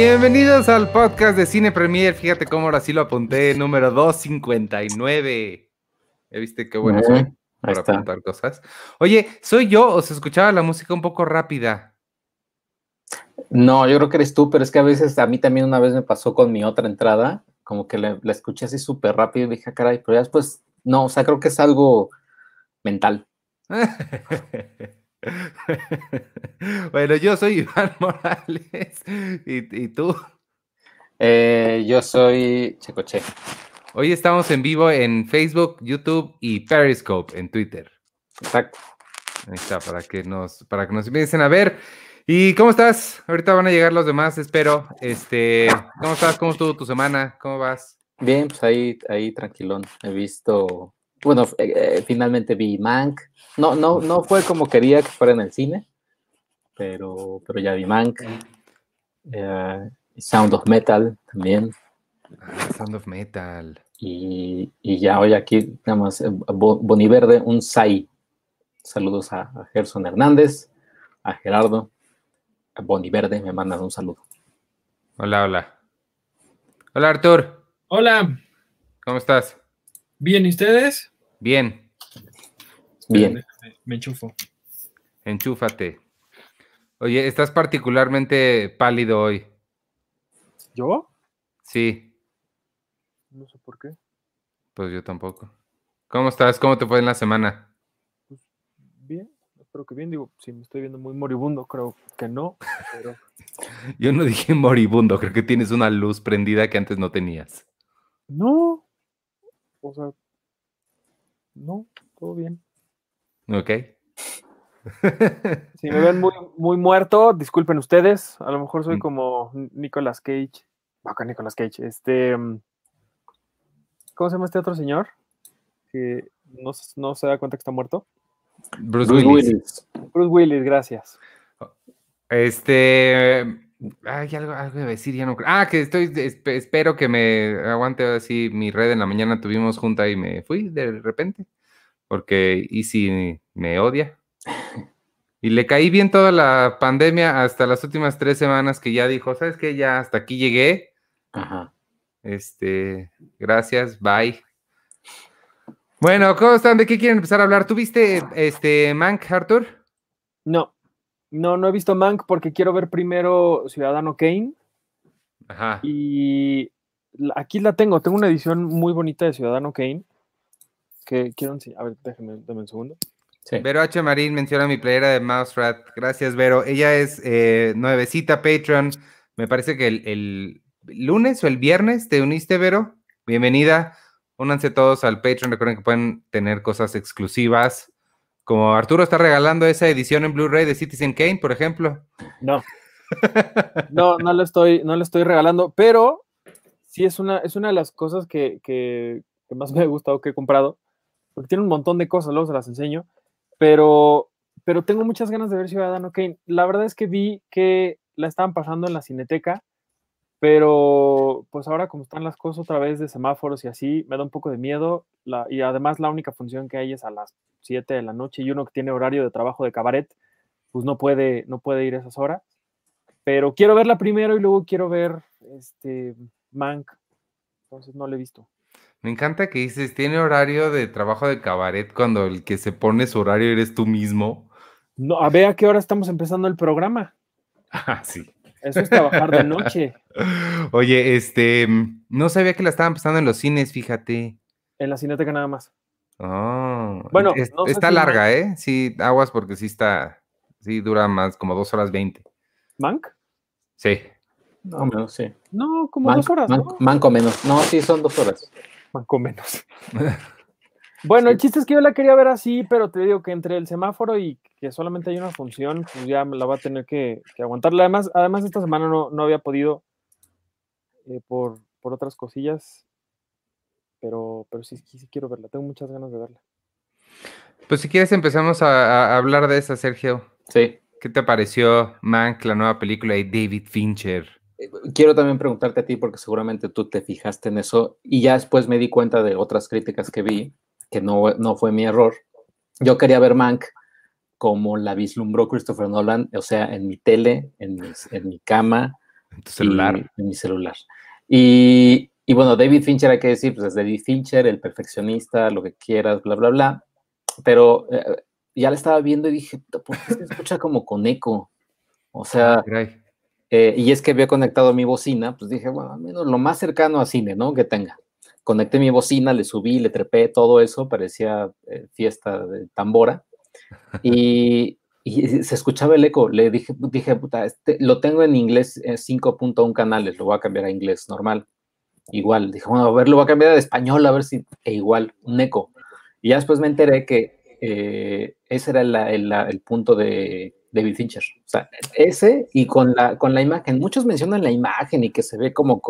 Bienvenidos al podcast de Cine Premier. Fíjate cómo ahora sí lo apunté, número 259. ¿Ya viste qué bueno soy para apuntar cosas? Oye, ¿soy yo o se escuchaba la música un poco rápida? No, yo creo que eres tú, pero es que a veces a mí también una vez me pasó con mi otra entrada, como que la, escuché así súper rápido y dije, ah, caray, pero ya después, no, o sea, creo que es algo mental. bueno, yo soy Iván Morales. ¿Y, tú? Eh, yo soy Checoche. Hoy estamos en vivo en Facebook, YouTube y Periscope en Twitter. Exacto. Ahí está, para que nos, para que nos empiecen a ver. ¿Y cómo estás? Ahorita van a llegar los demás, espero. Este, ¿cómo estás? ¿Cómo estuvo tu semana? ¿Cómo vas? Bien, pues ahí, ahí tranquilón. He visto, bueno, eh, eh, finalmente vi Mank. No, no, no fue como quería que fuera en el cine, pero, pero ya vi Mank. Eh, Sound of Metal también. Ah, Sound of Metal. Y, y ya hoy aquí, nada más, Boniverde, un SAI. Saludos a, a Gerson Hernández, a Gerardo, Boni Verde me mandan un saludo. Hola, hola. Hola, Artur. Hola. ¿Cómo estás? Bien, ¿y ustedes? Bien. Bien. Me, enchufo. Enchúfate. Oye, estás particularmente pálido hoy. ¿Yo? Sí. No sé por qué. Pues yo tampoco. ¿Cómo estás? ¿Cómo te fue en la semana? Pues bien espero que bien. Digo, si me estoy viendo muy moribundo, creo que no. Pero... Yo no dije moribundo, creo que tienes una luz prendida que antes no tenías. No. O sea, no, todo bien. Ok. Si me ven muy, muy muerto, disculpen ustedes. A lo mejor soy mm. como Nicolas Cage. Acá Nicolas Cage. Este. Mm, ¿Cómo se llama este otro señor? Que no, no se da cuenta que está muerto. Bruce, Willis. Bruce Willis, gracias. Este. Ay, algo, algo de decir, ya no Ah, que estoy. espero que me aguante así mi red en la mañana. Tuvimos junta y me fui de repente. Porque Easy me odia. Y le caí bien toda la pandemia hasta las últimas tres semanas que ya dijo, ¿sabes qué? Ya hasta aquí llegué. Ajá. Este, gracias, bye. Bueno, ¿cómo están? ¿De qué quieren empezar a hablar? ¿Tú viste este Mank, Arthur? No, no, no he visto Mank porque quiero ver primero Ciudadano Kane. Ajá. Y aquí la tengo, tengo una edición muy bonita de Ciudadano Kane que quiero enseñar. A ver, déjenme, un segundo. Vero H. Marín menciona mi playera de Mouse Rat. Gracias, Vero. Ella es eh, nuevecita Patreon. Me parece que el, el lunes o el viernes te uniste, Vero. Bienvenida. Únanse todos al Patreon. Recuerden que pueden tener cosas exclusivas. Como Arturo está regalando esa edición en Blu-ray de Citizen Kane, por ejemplo. No. No, no lo estoy, no le estoy regalando, pero sí es una, es una de las cosas que, que, más me ha gustado que he comprado. Porque tiene un montón de cosas, luego se las enseño. Pero, pero tengo muchas ganas de ver Ciudadano Kane. La verdad es que vi que la estaban pasando en la cineteca pero pues ahora como están las cosas otra vez de semáforos y así, me da un poco de miedo. y además la única función que hay es a las 7 de la noche y uno que tiene horario de trabajo de cabaret, pues no puede, no puede ir a esas horas. Pero quiero verla primero y luego quiero ver este Mank. Entonces no la he visto. Me encanta que dices, tiene horario de trabajo de cabaret cuando el que se pone su horario eres tú mismo. No, a ver a qué hora estamos empezando el programa. Ah, sí. Eso es trabajar de noche. Oye, este, no sabía que la estaban pasando en los cines, fíjate. En la cineteca nada más. Oh, bueno, está larga, ¿eh? Sí, aguas porque sí está, sí dura más, como dos horas veinte. ¿Mank? Sí. No, menos, sí. No, como dos horas. Manco menos. No, sí, son dos horas. Manco menos. Bueno, el chiste es que yo la quería ver así, pero te digo que entre el semáforo y que solamente hay una función, pues ya la va a tener que, aguantar. Además, además, esta semana no, había podido eh, por, otras cosillas, pero, pero sí, sí, quiero verla. Tengo muchas ganas de verla. Pues si quieres empezamos a, hablar de esa, Sergio. Sí. ¿Qué te pareció Mank, la nueva película de David Fincher? Eh, quiero también preguntarte a ti, porque seguramente tú te fijaste en eso, y ya después me di cuenta de otras críticas que vi, que no, no fue mi error. Yo quería ver Mank como la vislumbró Christopher Nolan, o sea, en mi tele, en mi, en mi cama, En tu celular. en mi celular. Y, y, bueno, David Fincher, hay que decir, pues es David Fincher, el perfeccionista, lo que quieras, bla, bla, bla. Pero eh, ya la estaba viendo y dije, ¿por qué se escucha como con eco? O sea, eh, y es que había conectado mi bocina, pues dije, bueno, al menos lo más cercano a cine, ¿no? Que tenga. Conecté mi bocina, le subí, le trepé, todo eso, parecía eh, fiesta de tambora. Y, y, se escuchaba el eco. Le dije, dije puta, este, lo tengo en inglés 5.1 canales, lo voy a cambiar a inglés normal. Igual, dije, bueno, a ver, lo voy a cambiar a español, a ver si, e igual, un eco. Y ya después me enteré que eh, ese era el, punto de David Fincher. O sea, ese y con la, con la imagen. Muchos mencionan la imagen y que se ve como,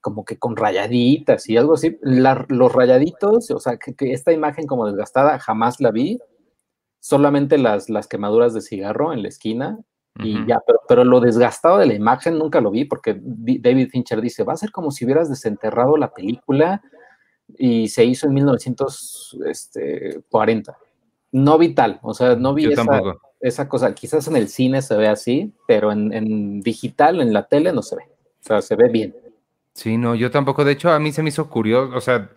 como que con rayaditas y algo así. los rayaditos, o sea, que, esta imagen como desgastada jamás la vi. Solamente las, las quemaduras de cigarro en la esquina y ya, pero, pero, lo desgastado de la imagen nunca lo vi porque David Fincher dice, va a ser como si hubieras desenterrado la película y se hizo en 1940 no vital, o sea, no vi esa, cosa. Quizás en el cine se ve así, pero en, digital, en la tele, no se ve. O sea, se ve bien. Sí, no, yo tampoco. De hecho, a mí se me hizo curioso, o sea,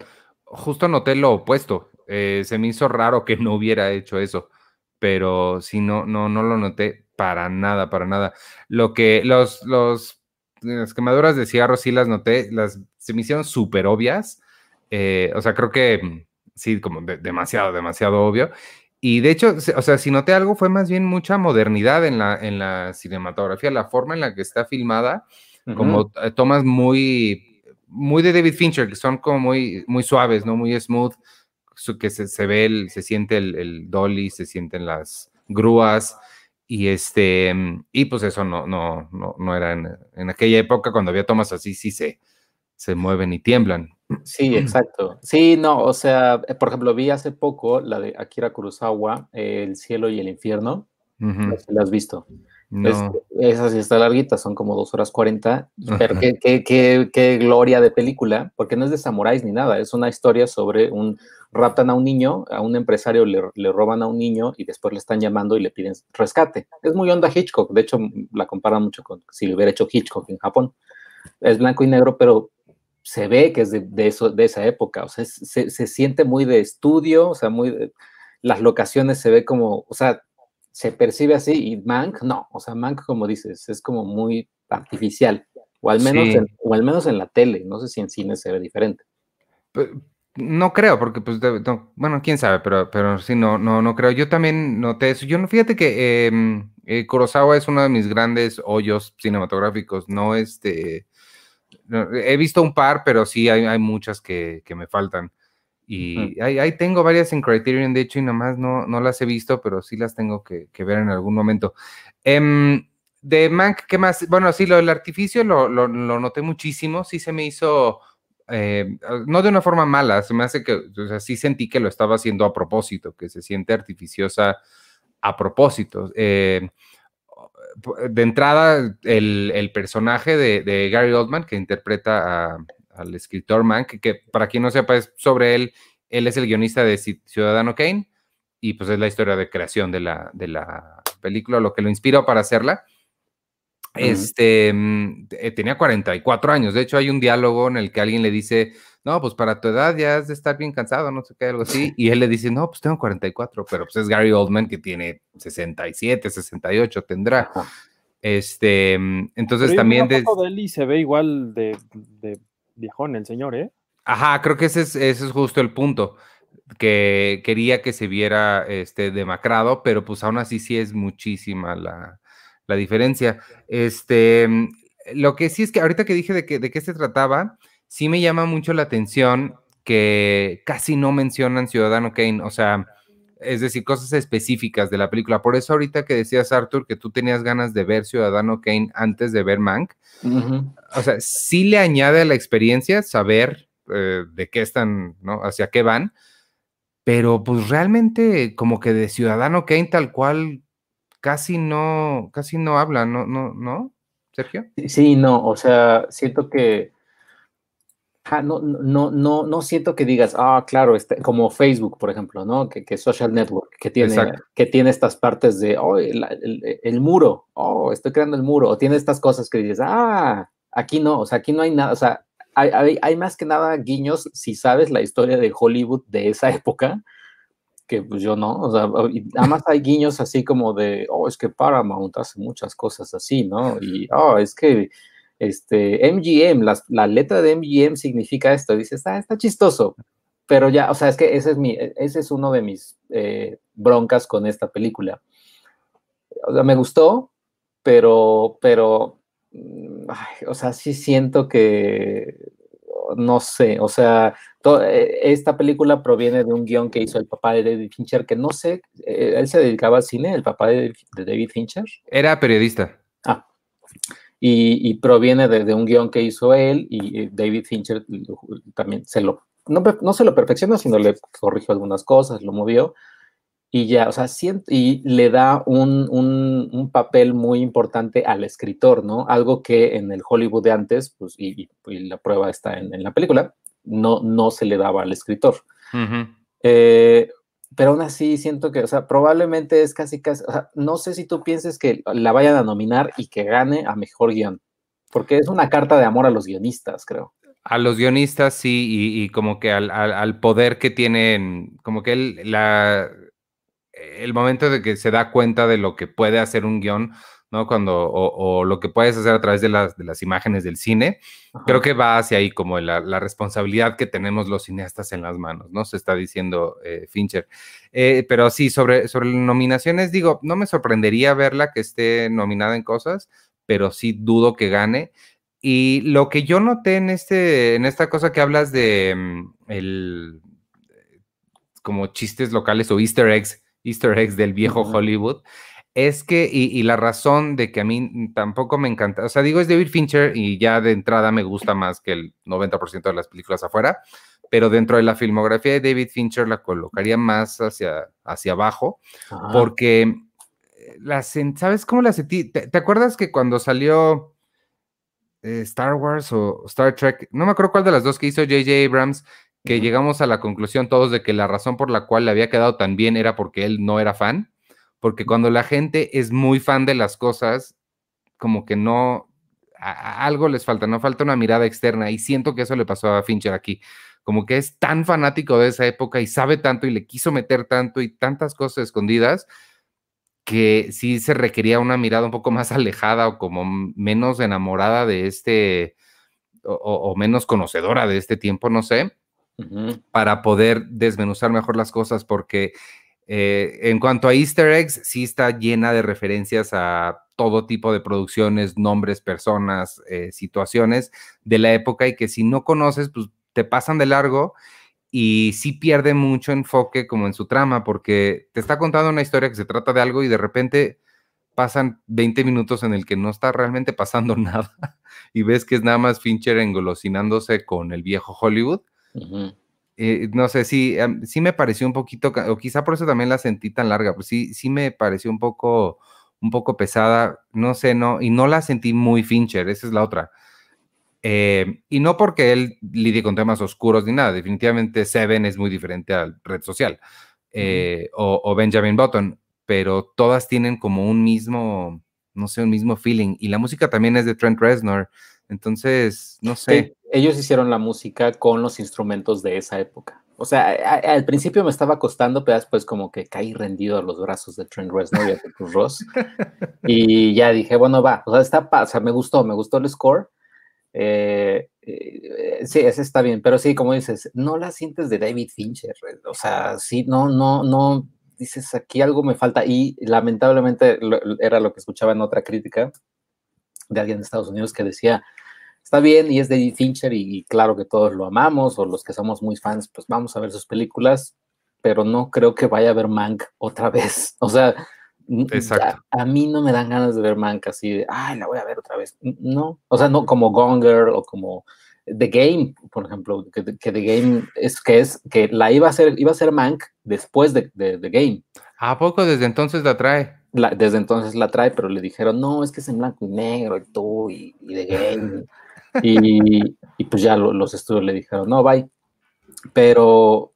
justo noté lo opuesto. Eh, se me hizo raro que no hubiera hecho eso, pero sí, no, no, no lo noté para nada, para nada. Lo que los, los, las quemaduras de cigarro sí las noté, las se me hicieron súper obvias. Eh, o sea, creo que sí, como demasiado, demasiado obvio. Y de hecho, o sea, si noté algo, fue más bien mucha modernidad en la, en la cinematografía, la forma en la que está filmada, como eh, tomas muy, muy de David Fincher, que son como muy, muy suaves, ¿no? Muy smooth, que se, se ve, el, se siente el, el, dolly, se sienten las grúas, y este, y pues eso no, no, no, no era en, en aquella época, cuando había tomas así, sí se, se mueven y tiemblan. Sí, exacto. Sí, no, o sea, eh, por ejemplo, vi hace poco la de Akira Kurosawa, El cielo y el infierno. ¿La has visto? No. esa sí está larguita, son como dos horas cuarenta, pero qué, qué, gloria de película, porque no es de samuráis ni nada, es una historia sobre un raptan a un niño, a un empresario le, le, roban a un niño y después le están llamando y le piden rescate. Es muy onda Hitchcock, de hecho la comparan mucho con si lo hubiera hecho Hitchcock en Japón. Es blanco y negro, pero se ve que es de, eso, de esa época, o sea, se, se, siente muy de estudio, o sea, muy, las locaciones se ve como, o sea, se percibe así y Mank, no, o sea, Mank, como dices, es como muy artificial, o al menos, en, o al menos en la tele, no sé si en cine se ve diferente. No creo, porque pues, bueno, quién sabe, pero, pero sí, no, no, no creo. Yo también noté eso. Yo no, fíjate que em, eh, Kurosawa es uno de mis grandes hoyos cinematográficos, no este, he visto un par, pero sí hay, hay muchas que, que, me faltan. Y ahí, tengo varias en Criterion, de hecho, y nomás no, no las he visto, pero sí las tengo que, que ver en algún momento. Em, de Mank, ¿qué más? Bueno, sí, lo del artificio lo, lo, lo noté muchísimo, sí se me hizo, eh, no de una forma mala, se me hace que, o sea, sí sentí que lo estaba haciendo a propósito, que se siente artificiosa a propósito. Eh, de entrada, el, personaje de, Gary Oldman, que interpreta al escritor Mank, que, para quien no sepa es sobre él, él es el guionista de Ciudadano Kane, y pues es la historia de creación de la, de la película, lo que lo inspiró para hacerla. Este mm, tenía 44 años. De hecho, hay un diálogo en el que alguien le dice: No, pues para tu edad ya has de estar bien cansado, no sé qué, algo así. Y él le dice: No, pues tengo 44, pero pues es Gary Oldman que tiene 67, 68, tendrá. Este, mm, entonces también. De... de él y se ve igual de, de, viejón el señor, ¿eh? Ajá, creo que ese es, ese es justo el punto que quería que se viera este demacrado, pero pues aún así sí es muchísima la, la diferencia. Este, mm, lo que sí es que ahorita que dije de, que, de qué se trataba, sí me llama mucho la atención que casi no mencionan Ciudadano Kane, o sea, es decir, cosas específicas de la película. Por eso ahorita que decías, Arthur, que tú tenías ganas de ver Ciudadano Kane antes de ver Mank, o sea, sí le añade a la experiencia saber eh, de qué están, ¿no? Hacia qué van, pero pues realmente como que de Ciudadano Kane tal cual casi no, casi no hablan, ¿no? ¿No? ¿No? ¿Sergio? Sí, no, o sea, siento que no, no, no, no siento que digas, ah, claro, este, como Facebook, por ejemplo, ¿no? Que, que Social Network, que tiene, que tiene estas partes de, oh, el, muro, oh, estoy creando el muro, o tiene estas cosas que dices, ah, aquí no, o sea, aquí no hay nada, o sea, hay, hay, más que nada guiños si sabes la historia de Hollywood de esa época, que pues yo no, o sea, además hay guiños así como de, oh, es que Paramount hace muchas cosas así, ¿no? Y, oh, es que este, MGM, la, letra de MGM significa esto, dices, ah, está chistoso, pero ya, o sea, es que ese es, mi, ese es uno de mis eh, broncas con esta película. O sea, me gustó, pero, pero, mm, o sea, sí siento que, no sé, o sea, eh, esta película proviene de un guion que hizo el papá de David Fincher, que no sé, eh, él se dedicaba al cine, el papá de, David Fincher. Era periodista. Ah, y, proviene de, un guion que hizo él y eh, David Fincher también se lo, no, no se lo perfeccionó, sino le corrigió algunas cosas, lo movió y ya, o sea, y le da un, un, papel muy importante al escritor, ¿no? Algo que en el Hollywood de antes, pues, y, la prueba está en, en, la película, no, no se le daba al escritor. Eh, pero aún así siento que, o sea, probablemente es casi, casi, no sé si tú pienses que la vayan a nominar y que gane a mejor guion, porque es una carta de amor a los guionistas, creo. A los guionistas, sí, y, como que al, poder que tienen, como que el, la, el momento de que se da cuenta de lo que puede hacer un guion, ¿no? Cuando, o, lo que puedes hacer a través de las, de las imágenes del cine, creo que va hacia ahí como la, la, responsabilidad que tenemos los cineastas en las manos, ¿no? Se está diciendo eh, Fincher. Eh, pero sí, sobre, sobre nominaciones, digo, no me sorprendería verla que esté nominada en cosas, pero sí dudo que gane. Y lo que yo noté en, este, en esta cosa que hablas de mm, el, como chistes locales o easter eggs, easter eggs del viejo Hollywood, es que, y, la razón de que a mí tampoco me encanta, o sea, digo, es David Fincher y ya de entrada me gusta más que el 90% de las películas afuera, pero dentro de la filmografía de David Fincher la colocaría más hacia, hacia abajo, porque la, ¿sabes cómo la sentí? ¿Te, acuerdas que cuando salió eh, Star Wars o Star Trek, no me acuerdo cuál de las dos que hizo J.J. Abrams, que llegamos a la conclusión todos de que la razón por la cual le había quedado tan bien era porque él no era fan? Porque cuando la gente es muy fan de las cosas, como que no, algo les falta, no falta una mirada externa y siento que eso le pasó a Fincher aquí, como que es tan fanático de esa época y sabe tanto y le quiso meter tanto y tantas cosas escondidas que sí se requería una mirada un poco más alejada o como menos enamorada de este o, menos conocedora de este tiempo, no sé, para poder desmenuzar mejor las cosas porque eh, en cuanto a easter eggs, sí está llena de referencias a todo tipo de producciones, nombres, personas, eh, situaciones de la época y que si no conoces, pues te pasan de largo y sí pierde mucho enfoque como en su trama porque te está contando una historia que se trata de algo y de repente pasan 20 minutos en el que no está realmente pasando nada y ves que es nada más Fincher engolosinándose con el viejo Hollywood. Eh, no sé, sí, sí me pareció un poquito, o quizá por eso también la sentí tan larga, pues sí, sí me pareció un poco, un poco pesada, no sé, no, y no la sentí muy Fincher, esa es la otra. Eh, y no porque él lidie con temas oscuros ni nada, definitivamente Seven es muy diferente a Red Social eh, o, Benjamin Button, pero todas tienen como un mismo, no sé, un mismo feeling. Y la música también es de Trent Reznor, entonces, no sé. ellos hicieron la música con los instrumentos de esa época. O sea, al principio me estaba costando, pero después como que caí rendido a los brazos de Trent Reznor y de Ross. y ya dije, bueno, va, o sea, está, o sea, me gustó, me gustó el score. Eh, eh, sí, ese está bien, pero sí, como dices, no la sientes de David Fincher, o sea, sí, no, no, no, dices, aquí algo me falta y lamentablemente era lo que escuchaba en otra crítica de alguien de Estados Unidos que decía, está bien y es de Fincher y, claro que todos lo amamos o los que somos muy fans, pues vamos a ver sus películas, pero no creo que vaya a ver Mank otra vez. O sea, a, mí no me dan ganas de ver Mank así de, ay, la voy a ver otra vez. No, o sea, no como Gonger o como The Game, por ejemplo, que, The Game es que es que la iba a hacer, iba a ser Mank después de, de The Game. ¿A poco desde entonces la trae? Desde entonces la trae, pero le dijeron, no, es que es en blanco y negro y tú y, de game. Y, y pues ya lo- los estudios le dijeron, no, bye. Pero,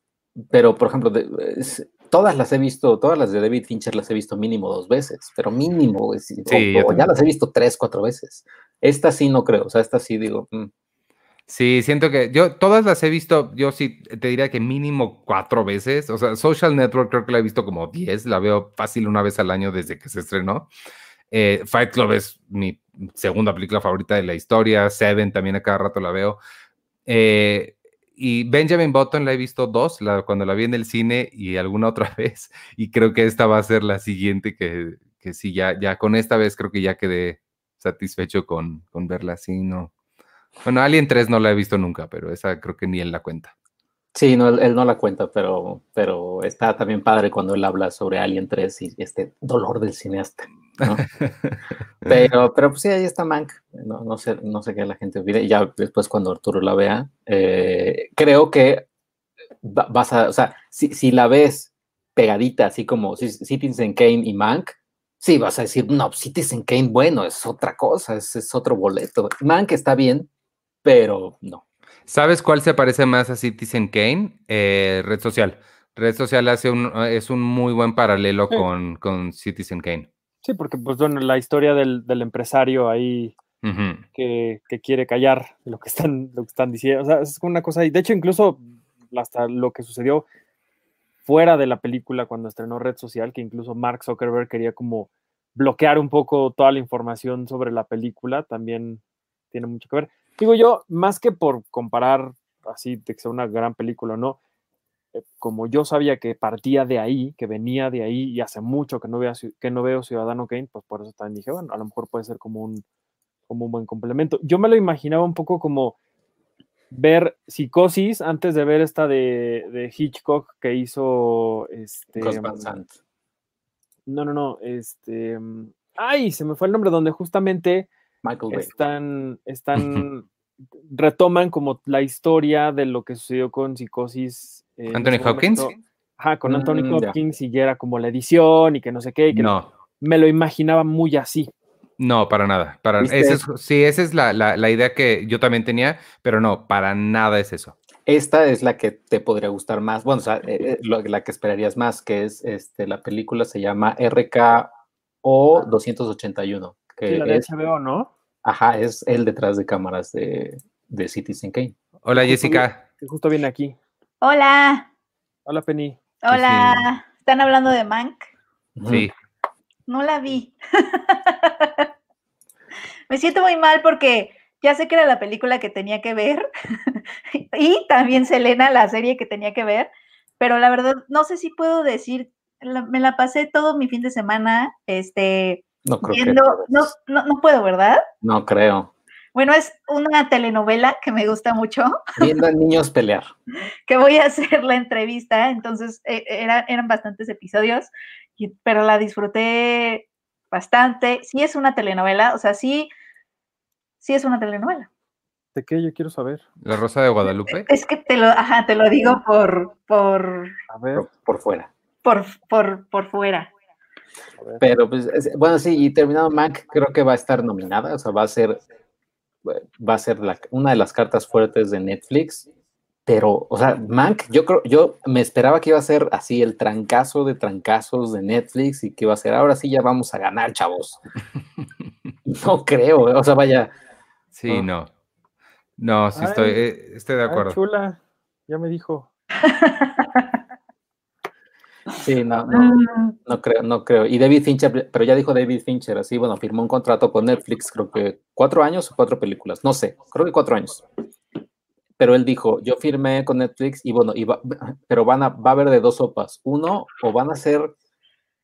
pero por ejemplo, de- es- todas las he visto, todas las de David Fincher las he visto mínimo dos veces, pero mínimo, es- o- Sí, yo o ya las he visto tres, cuatro veces. Esta sí no creo, o sea, esta sí digo, mm, Sí, siento que yo todas las he visto, yo sí te diría que mínimo cuatro veces. O sea, Social Network creo que la he visto como diez, la veo fácil una vez al año desde que se estrenó. Eh, Fight Club es mi segunda película favorita de la historia. Seven también a cada rato la veo. Eh, y Benjamin Button la he visto dos, cuando la vi en el cine y alguna otra vez. Y creo que esta va a ser la siguiente que, que sí, ya, ya con esta vez creo que ya quedé satisfecho con, con verla así, ¿no? Bueno, Alien 3 no la he visto nunca, pero esa creo que ni él la cuenta. sí, no, él, no la cuenta, pero, pero está también padre cuando él habla sobre Alien 3 y este dolor del cineasta. ¿no? Pero, pero pues sí, ahí está Mank. No, no sé, no sé qué la gente olvide. Ya después cuando Arturo la vea, eh, creo que va- vas a, o sea, si, si la ves pegadita, así como Ci- Citizen Kane y Mank, sí vas a decir, no, Citizen Kane, bueno, es otra cosa, es, es otro boleto. Mank está bien, pero no. ¿Sabes cuál se parece más a Citizen Kane? Eh, Red Social. Red Social hace un, es un muy buen paralelo Sí. con, con Citizen Kane. Sí, porque pues bueno, la historia del, del empresario ahí que, que quiere callar lo que están, lo que están diciendo. O sea, es una cosa. Y de hecho, incluso hasta lo que sucedió fuera de la película cuando estrenó Red Social, que incluso Mark Zuckerberg quería como bloquear un poco toda la información sobre la película, también tiene mucho que ver. Digo yo, más que por comparar así de que sea una gran película o no, eh, como yo sabía que partía de ahí, que venía de ahí y hace mucho que no, vea, que no veo Ciudadano Kane, pues por eso también dije, bueno, a lo mejor puede ser como un, como un buen complemento. Yo me lo imaginaba un poco como ver Psicosis antes de ver esta de, de Hitchcock que hizo este Sant. no no no este mm, ay se me fue el nombre donde justamente Michael Bay. están están retoman como la historia de lo que sucedió con Psicosis eh, Anthony Hopkins. momento. Ajá, con Anthony Mm. Hopkins y ya era como la edición y que no sé qué, y que No, me lo imaginaba muy así. no, para nada. Para, ese es- sí, esa es la, la- la idea que yo también tenía, pero no, para nada es eso. Esta es la que te podría gustar más, bueno, o sea, eh, eh, lo- la que esperarías más, que es este, la película se llama RKO 281, que Sí, la de es, HBO, ¿no? ajá, es el detrás de cámaras de, de Citizen Kane. Hola, Justo Jessica. Que justo viene aquí. Hola, Hola, Penny. hola. ¿Están hablando de Mank? Sí. No la vi. Me siento muy mal porque ya sé que era la película que tenía que ver y también Selena, la serie que tenía que ver, pero la verdad no sé si puedo decir, la- me la pasé todo mi fin de semana, este, No creo viendo, que, no, no, no puedo, ¿verdad? no creo. Bueno, es una telenovela que me gusta mucho, Viendo a niños pelear. que voy a hacer la entrevista, entonces eh, era- eran bastantes episodios, y- pero la disfruté bastante. Sí es una telenovela, o sea, sí, sí es una telenovela. ¿De qué yo quiero saber? La Rosa de Guadalupe. Es que te lo, ajá, te lo digo por, por, A ver, por, por fuera. por, por, por fuera. Pero pues, es- bueno, sí, y terminado Mac, creo que va a estar nominada, o sea, va a ser, va a ser la- una de las cartas fuertes de Netflix. Pero, o sea, Mank, yo creo, yo me esperaba que iba a ser así el trancazo de trancazos de Netflix y que iba a ser, ahora sí ya vamos a ganar, chavos. No creo, o sea, vaya, Sí, Ah. no. No, sí estoy, Ay. eh, estoy de acuerdo. chula, ya me dijo. sí, no, no, Mm, no creo, no creo. Y David Fincher, pero ya dijo David Fincher, así, bueno, firmó un contrato con Netflix, creo que cuatro años o cuatro películas, no sé, creo que cuatro años. Pero él dijo, yo firmé con Netflix y bueno, y va- pero van a, va a haber de dos sopas. Uno, o van a ser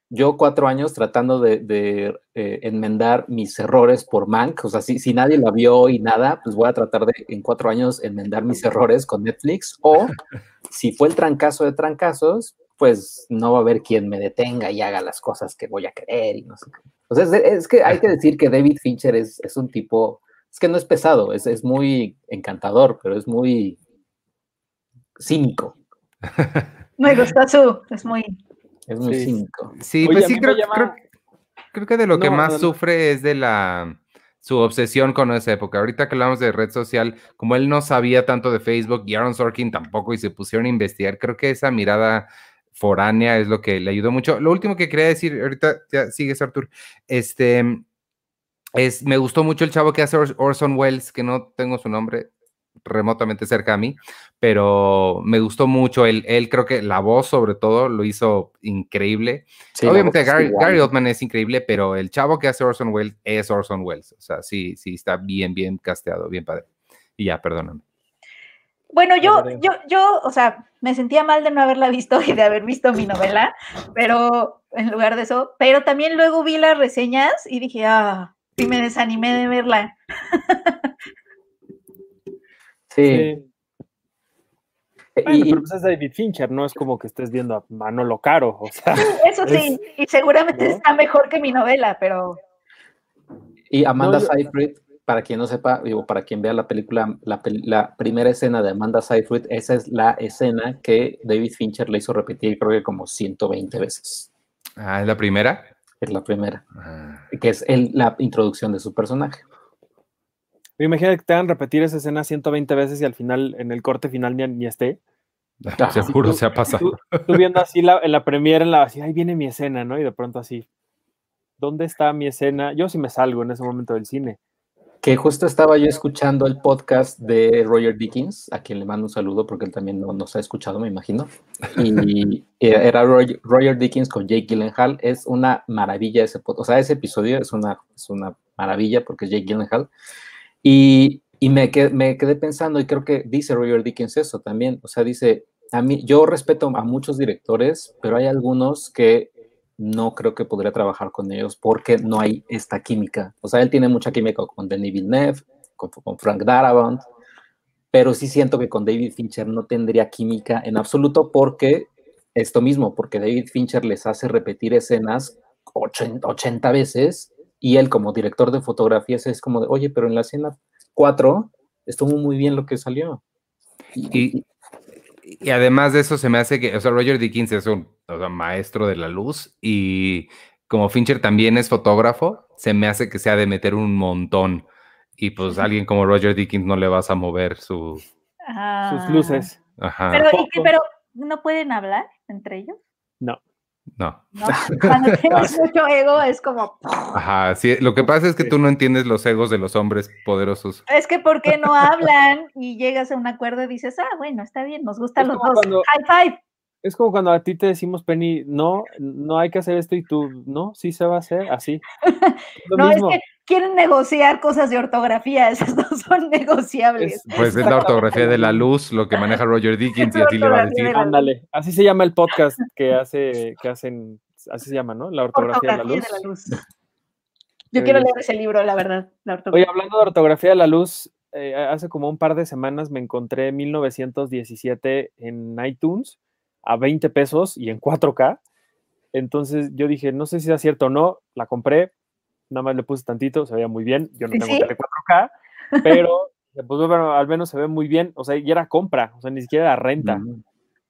yo cuatro años tratando de, de, eh, enmendar mis errores por Mank, o sea, si, si nadie la vio y nada, pues voy a tratar de en cuatro años enmendar mis errores con Netflix, o si fue el trancazo de trancazos, pues no va a haber quien me detenga y haga las cosas que voy a querer y no sé qué. O sea, es, es que hay que decir que David Fincher es, es un tipo, es que no es pesado, es, es muy encantador, pero es muy cínico, me gusta su, es muy, es muy Sí. cínico. Sí, Oye, pues sí, creo, llama- creo, creo que de lo que No, más sufre es de la su obsesión con esa época. Ahorita que hablamos de red social, como él no sabía tanto de Facebook y Aaron Sorkin tampoco y se pusieron a investigar, creo que esa mirada foránea es lo que le ayudó mucho. Lo último que quería decir, ahorita ya sigues Artur, este, es, me gustó mucho el chavo que hace Orson Welles, que no tengo su nombre remotamente cerca a mí, pero me gustó mucho. Él, él creo que la voz sobre todo lo hizo increíble. Obviamente Gary, Gary, Oldman es increíble, pero el chavo que hace Orson Welles es Orson Welles. O sea, sí, sí, está bien, bien casteado, bien padre. Y ya, perdóname. Bueno, yo, yo, yo, o sea, me sentía mal de no haberla visto y de haber visto mi novela, pero en lugar de eso, pero también luego vi las reseñas y dije, ah, y me desanimé de verla. sí. y, pero pues es David Fincher, no es como que estés viendo a Manolo Caro, o sea. Eso sí, y seguramente está mejor que mi novela, pero. Y Amanda Seyfried para quien no sepa, digo, para quien vea la película, la, primera escena de Amanda Seyfried, esa es la escena que David Fincher le hizo repetir, creo que como 120 veces. Ah, ¿es la primera? Es la primera. Ah. Que es la introducción de su personaje. Me imagino que te hagan repetir esa escena 120 veces y al final, en el corte final, ni, esté. Seguro se ha pasado. Tú, viendo así la, en la premiere, en la así, ahí viene mi escena, ¿no? Y de pronto así, ¿dónde está mi escena? Yo sí me salgo en ese momento del cine que justo estaba yo escuchando el podcast de Roger Dickens, a quien le mando un saludo porque él también no nos ha escuchado, me imagino. Y era Roger, Dickens con Jake Gyllenhaal. Es una maravilla ese podcast. O sea, ese episodio es una, es una maravilla porque es Jake Gyllenhaal. Y, y me, quedé, me quedé pensando, y creo que dice Roger Dickens eso también. O sea, dice, a mí, yo respeto a muchos directores, pero hay algunos que no creo que podría trabajar con ellos porque no hay esta química. O sea, él tiene mucha química con Denis Villeneuve, con, Frank Darabont, pero sí siento que con David Fincher no tendría química en absoluto porque esto mismo, porque David Fincher les hace repetir escenas 80, veces y él como director de fotografías es como de, oye, pero en la escena 4 estuvo muy bien lo que salió. Y, y además de eso se me hace que, o sea, Roger Dickens es un maestro de la luz y como Fincher también es fotógrafo, se me hace que sea de meter un montón. Y pues alguien como Roger Dickens no le vas a mover su, sus luces. Ajá. Pero, pero, ¿no pueden hablar entre ellos? No. No. Cuando tienes mucho ego es como... Ajá, sí, lo que pasa es que tú no entiendes los egos de los hombres poderosos. Es que ¿por qué no hablan y llegas a un acuerdo y dices, ah, bueno, está bien, nos gustan los dos, high five. Es como cuando a ti te decimos, Penny, no, no hay que hacer esto y tú, no, sí se va a hacer, así. no, es que quieren negociar cosas de ortografía, esas no son negociables. pues es la ortografía de la luz, lo que maneja Roger Dickens y así le va a decir. Ándale, así se llama el podcast que hace, que hacen, así se llama, ¿no? La ortografía, de, la luz. Yo quiero leer ese libro, la verdad. Oye, hablando de ortografía de la luz, eh, hace como un par de semanas me encontré 1917 en iTunes a 20 pesos y en 4K. Entonces yo dije, no sé si es cierto o no, la compré, nada más le puse tantito, se veía muy bien, yo no tengo tele 4K, pero pues, al menos se ve muy bien, o sea, y era compra, o sea, ni siquiera era renta.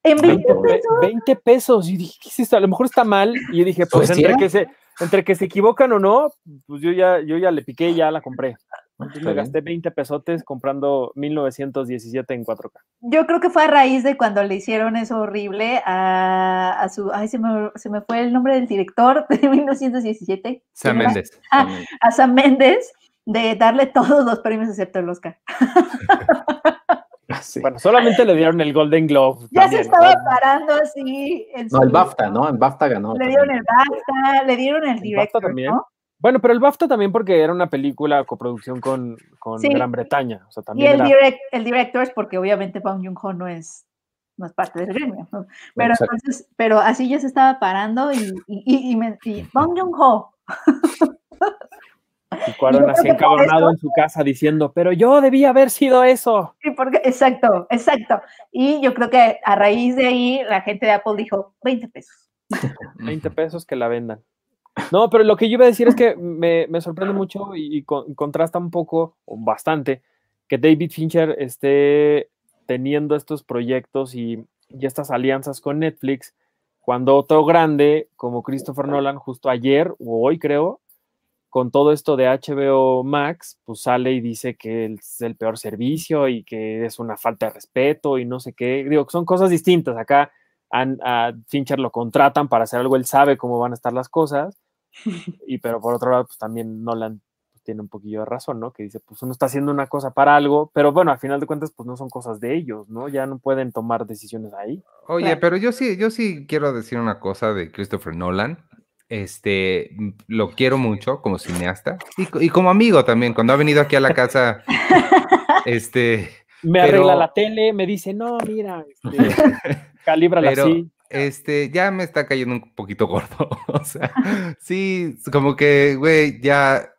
¿En 20 pesos? 20 pesos, y dije, ¿qué es esto? A lo mejor está mal, y yo dije, pues, pues entre, que se, entre que se equivocan o no, pues yo ya, yo ya le piqué y ya la compré. Entonces me gasté 20 pesotes comprando 1917 en 4K. Yo creo que fue a raíz de cuando le hicieron eso horrible a, su. Ay, se me, se me, fue el nombre del director de 1917. Sam Mendes. a Sam Mendes, de darle todos los premios excepto el Oscar. Bueno, solamente le dieron el Golden Globe. Ya se estaba parando así. no, el BAFTA, ¿no? En BAFTA ganó. Le dieron el BAFTA, le dieron el director. también. ¿no? Bueno, pero el BAFTA también porque era una película coproducción con, con Gran Bretaña. O sea, también y el, direct, el director es porque obviamente Bong Joon-ho no es, no es parte del gremio. Pero, entonces, pero así ya se estaba parando y, y, y, me, Bong Joon-ho. Y Cuarón así encabronado en su casa diciendo, pero yo debía haber sido eso. Sí, porque, exacto, exacto. Y yo creo que a raíz de ahí la gente de Apple dijo, 20 pesos. 20 pesos que la vendan. No, pero lo que yo iba a decir es que me, sorprende mucho y, contrasta un poco, o bastante, que David Fincher esté teniendo estos proyectos y, y, estas alianzas con Netflix, cuando otro grande como Christopher Nolan, justo ayer o hoy creo, con todo esto de HBO Max, pues sale y dice que es el peor servicio y que es una falta de respeto y no sé qué. Digo, son cosas distintas. Acá a Fincher lo contratan para hacer algo, él sabe cómo van a estar las cosas. Y pero por otro lado, pues también Nolan pues, tiene un poquillo de razón, ¿no? Que dice, pues uno está haciendo una cosa para algo, pero bueno, al final de cuentas, pues no son cosas de ellos, ¿no? Ya no pueden tomar decisiones ahí. Oye, pero yo sí, yo sí quiero decir una cosa de Christopher Nolan este, lo quiero mucho como cineasta y, como amigo también. Cuando ha venido aquí a la casa, este. Me arregla la tele, me dice, no, mira, este, calíbrala así. Este, ya me está cayendo un poquito gordo. o sea, sí, como que, güey, ya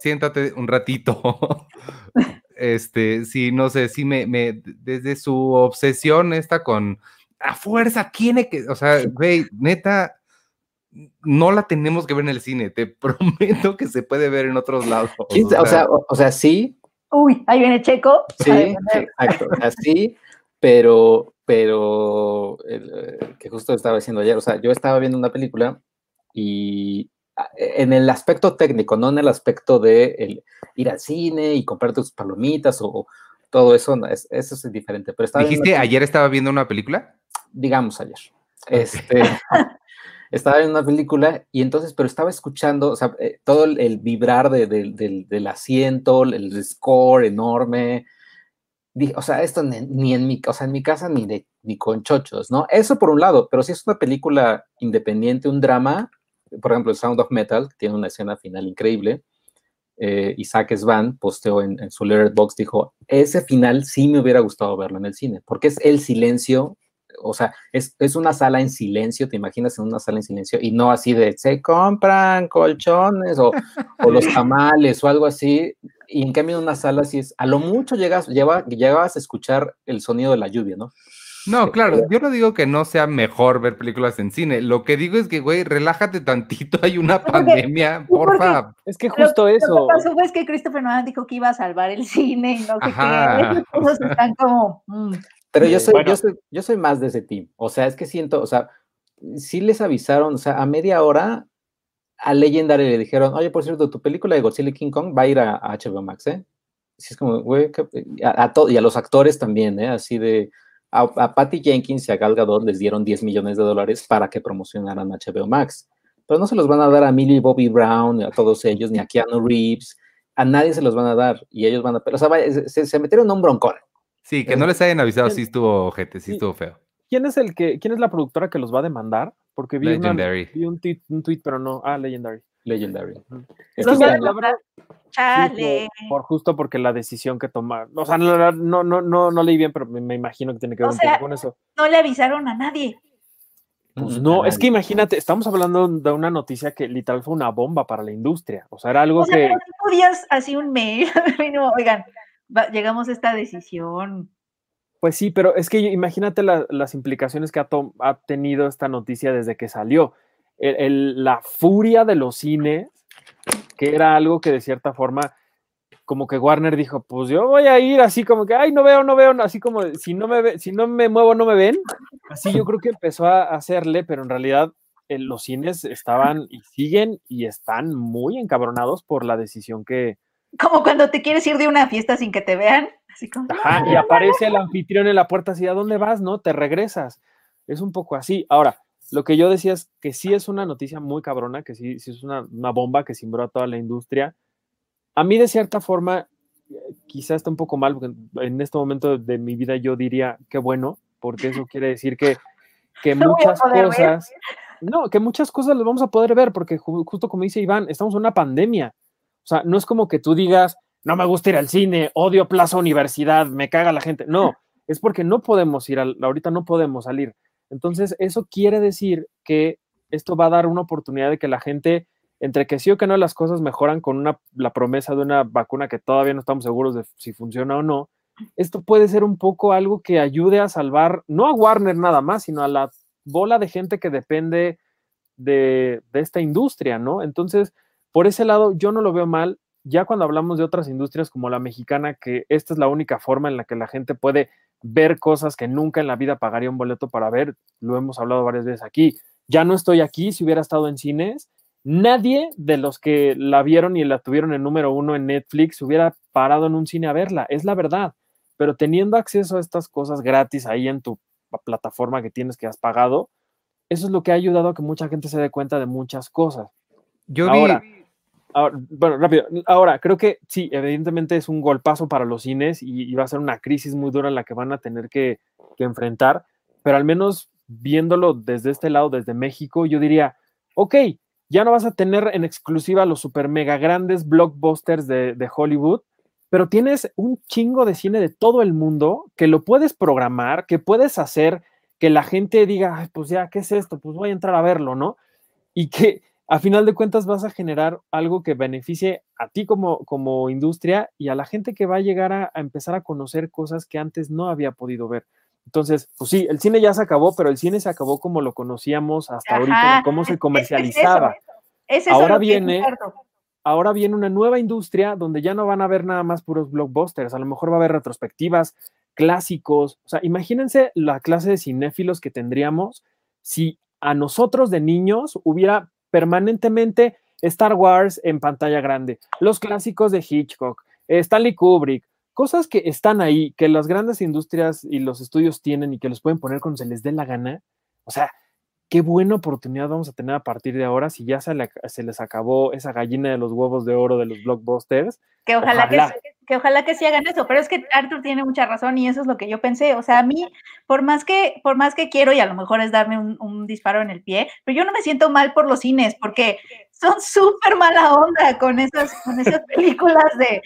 siéntate un ratito. este, sí, no sé, sí me, me, desde su obsesión esta con a fuerza tiene que, o sea, güey, neta, no la tenemos que ver en el cine, te prometo que se puede ver en otros lados. O sea, o sea, sí. Uy, ahí viene Checo. Sí, exacto, así, pero, pero, eh, que justo estaba diciendo ayer, o sea, yo estaba viendo una película y ah, en el aspecto técnico, no en el aspecto de ir al cine y comprar tus palomitas o, todo eso, eso es diferente. Pero ¿Dijiste ayer estaba viendo una película? Digamos ayer. Este, estaba en una película y entonces, pero estaba escuchando, o sea, eh, todo el, vibrar del, asiento, el score enorme. O sea, esto ni, en mi, en mi casa ni, con chochos, ¿no? Eso por un lado, pero si es una película independiente, un drama, por ejemplo, Sound of Metal, tiene una escena final increíble. Eh, Isaac Svan posteó en, en su Letterboxd, dijo, ese final sí me hubiera gustado verlo en el cine, porque es el silencio o sea, es, una sala en silencio, te imaginas en una sala en silencio y no así de se compran colchones o, los tamales o algo así. Y en cambio en una sala así es, a lo mucho llegas, lleva, llegabas a escuchar el sonido de la lluvia, ¿no? No, claro, yo no digo que no sea mejor ver películas en cine. Lo que digo es que, güey, relájate tantito, hay una pandemia, porfa. Es que justo eso. Lo que pasó fue que Christopher Nolan dijo que iba a salvar el cine y no sé qué. Todos están como. Mm. Pero yo soy, yo, soy, yo soy más de ese team. O sea, es que siento, o sea, sí les avisaron, o sea, a media hora a Legendary le dijeron, oye, por cierto, tu película de Godzilla King Kong va a ir a, HBO Max, ¿eh? Así es como, güey, a, y a los actores también, ¿eh? Así de, a, Patty Jenkins y a Gal Gadot les dieron 10 millones de dólares para que promocionaran HBO Max. Pero no se los van a dar a Millie Bobby Brown, a todos ellos, ni a Keanu Reeves, a nadie se los van a dar y ellos van a, o sea, se, se metieron en un broncón. Sí, que no les hayan avisado, sí estuvo gente, sí, estuvo feo. ¿Quién es el que, quién es la productora que los va a demandar? Porque vi, vi un, tweet, un tweet, pero no. Ah, Legendary. Legendary. Es que, la Chale. por, justo porque la decisión que tomaron. O sea, no, no, no, no, no leí bien, pero me, imagino que tiene que ver un poco con eso. No le avisaron a nadie. Pues no, es que imagínate, estamos hablando de una noticia que literal fue una bomba para la industria. O sea, era algo o sea, que. Pero podías así un mail. oigan, llegamos a esta decisión. Pues sí, pero es que imagínate las implicaciones que ha, tenido esta noticia desde que salió. la furia de los cines, que era algo que de cierta forma, como que Warner dijo, pues yo voy a ir así como que, ay, no veo, no veo, así como, si no me, si no me muevo, no me ven. Así yo creo que empezó a hacerle, pero en realidad eh, los cines estaban y siguen y están muy encabronados por la decisión que, como cuando te quieres ir de una fiesta sin que te vean. Así como, Ajá, y aparece el anfitrión en la puerta así, ¿a dónde vas? No, te regresas. Es un poco así. Ahora, lo que yo decía es que sí es una noticia muy cabrona, que sí, sí es una, bomba que simbró a toda la industria. A mí, de cierta forma, quizá está un poco mal, porque en este momento de mi vida yo diría que bueno, porque eso quiere decir que, que muchas cosas, no, que muchas cosas las vamos a poder ver, porque justo como dice Iván, estamos en una pandemia. O sea, no es como que tú digas, no me gusta ir al cine, odio Plaza Universidad, me caga la gente. No, es porque no podemos ir, al, ahorita no podemos salir. Entonces, eso quiere decir que esto va a dar una oportunidad de que la gente, entre que sí o que no, las cosas mejoran con una, la promesa de una vacuna que todavía no estamos seguros de si funciona o no. Esto puede ser un poco algo que ayude a salvar, no a Warner nada más, sino a la bola de gente que depende de, de esta industria, ¿no? Entonces, por ese lado, yo no lo veo mal. Ya cuando hablamos de otras industrias como la mexicana, que esta es la única forma en la que la gente puede ver cosas que nunca en la vida pagaría un boleto para ver, lo hemos hablado varias veces aquí. Ya no estoy aquí, si hubiera estado en cines, nadie de los que la vieron y la tuvieron en número uno en Netflix hubiera parado en un cine a verla, es la verdad. Pero teniendo acceso a estas cosas gratis ahí en tu plataforma que tienes que has pagado, eso es lo que ha ayudado a que mucha gente se dé cuenta de muchas cosas. Yo ahora, bueno, rápido. Ahora, creo que sí, evidentemente es un golpazo para los cines y, va a ser una crisis muy dura la que van a tener que, enfrentar, pero al menos viéndolo desde este lado, desde México, yo diría, ok, ya no vas a tener en exclusiva los super mega grandes blockbusters de, de, Hollywood, pero tienes un chingo de cine de todo el mundo que lo puedes programar, que puedes hacer que la gente diga, Ay, pues ya, ¿qué es esto? Pues voy a entrar a verlo, ¿no? Y que a final de cuentas vas a generar algo que beneficie a ti como, como industria y a la gente que va a llegar a, a empezar a conocer cosas que antes no había podido ver. Entonces, pues sí, el cine ya se acabó, pero el cine se acabó como lo conocíamos hasta ahorita, cómo se comercializaba. Es, ahora viene, ahora viene una nueva industria donde ya no van a ver nada más puros blockbusters, a lo mejor va a haber retrospectivas, clásicos. O sea, imagínense la clase de cinéfilos que tendríamos si a nosotros de niños hubiera permanentemente Star Wars en pantalla grande, los clásicos de Hitchcock, Stanley Kubrick, cosas que están ahí, que las grandes industrias y los estudios tienen y que los pueden poner cuando se les dé la gana. O sea, qué buena oportunidad vamos a tener a partir de ahora si ya se, se les acabó esa gallina de los huevos de oro de los blockbusters. Que ojalá, Que, que, ojalá que sí hagan eso, pero es que Arthur tiene mucha razón y eso es lo que yo pensé. O sea, a mí, por más que, por más que quiero, y a lo mejor es darme un, un disparo en el pie, pero yo no me siento mal por los cines, porque son súper mala onda con esas, con esas películas de,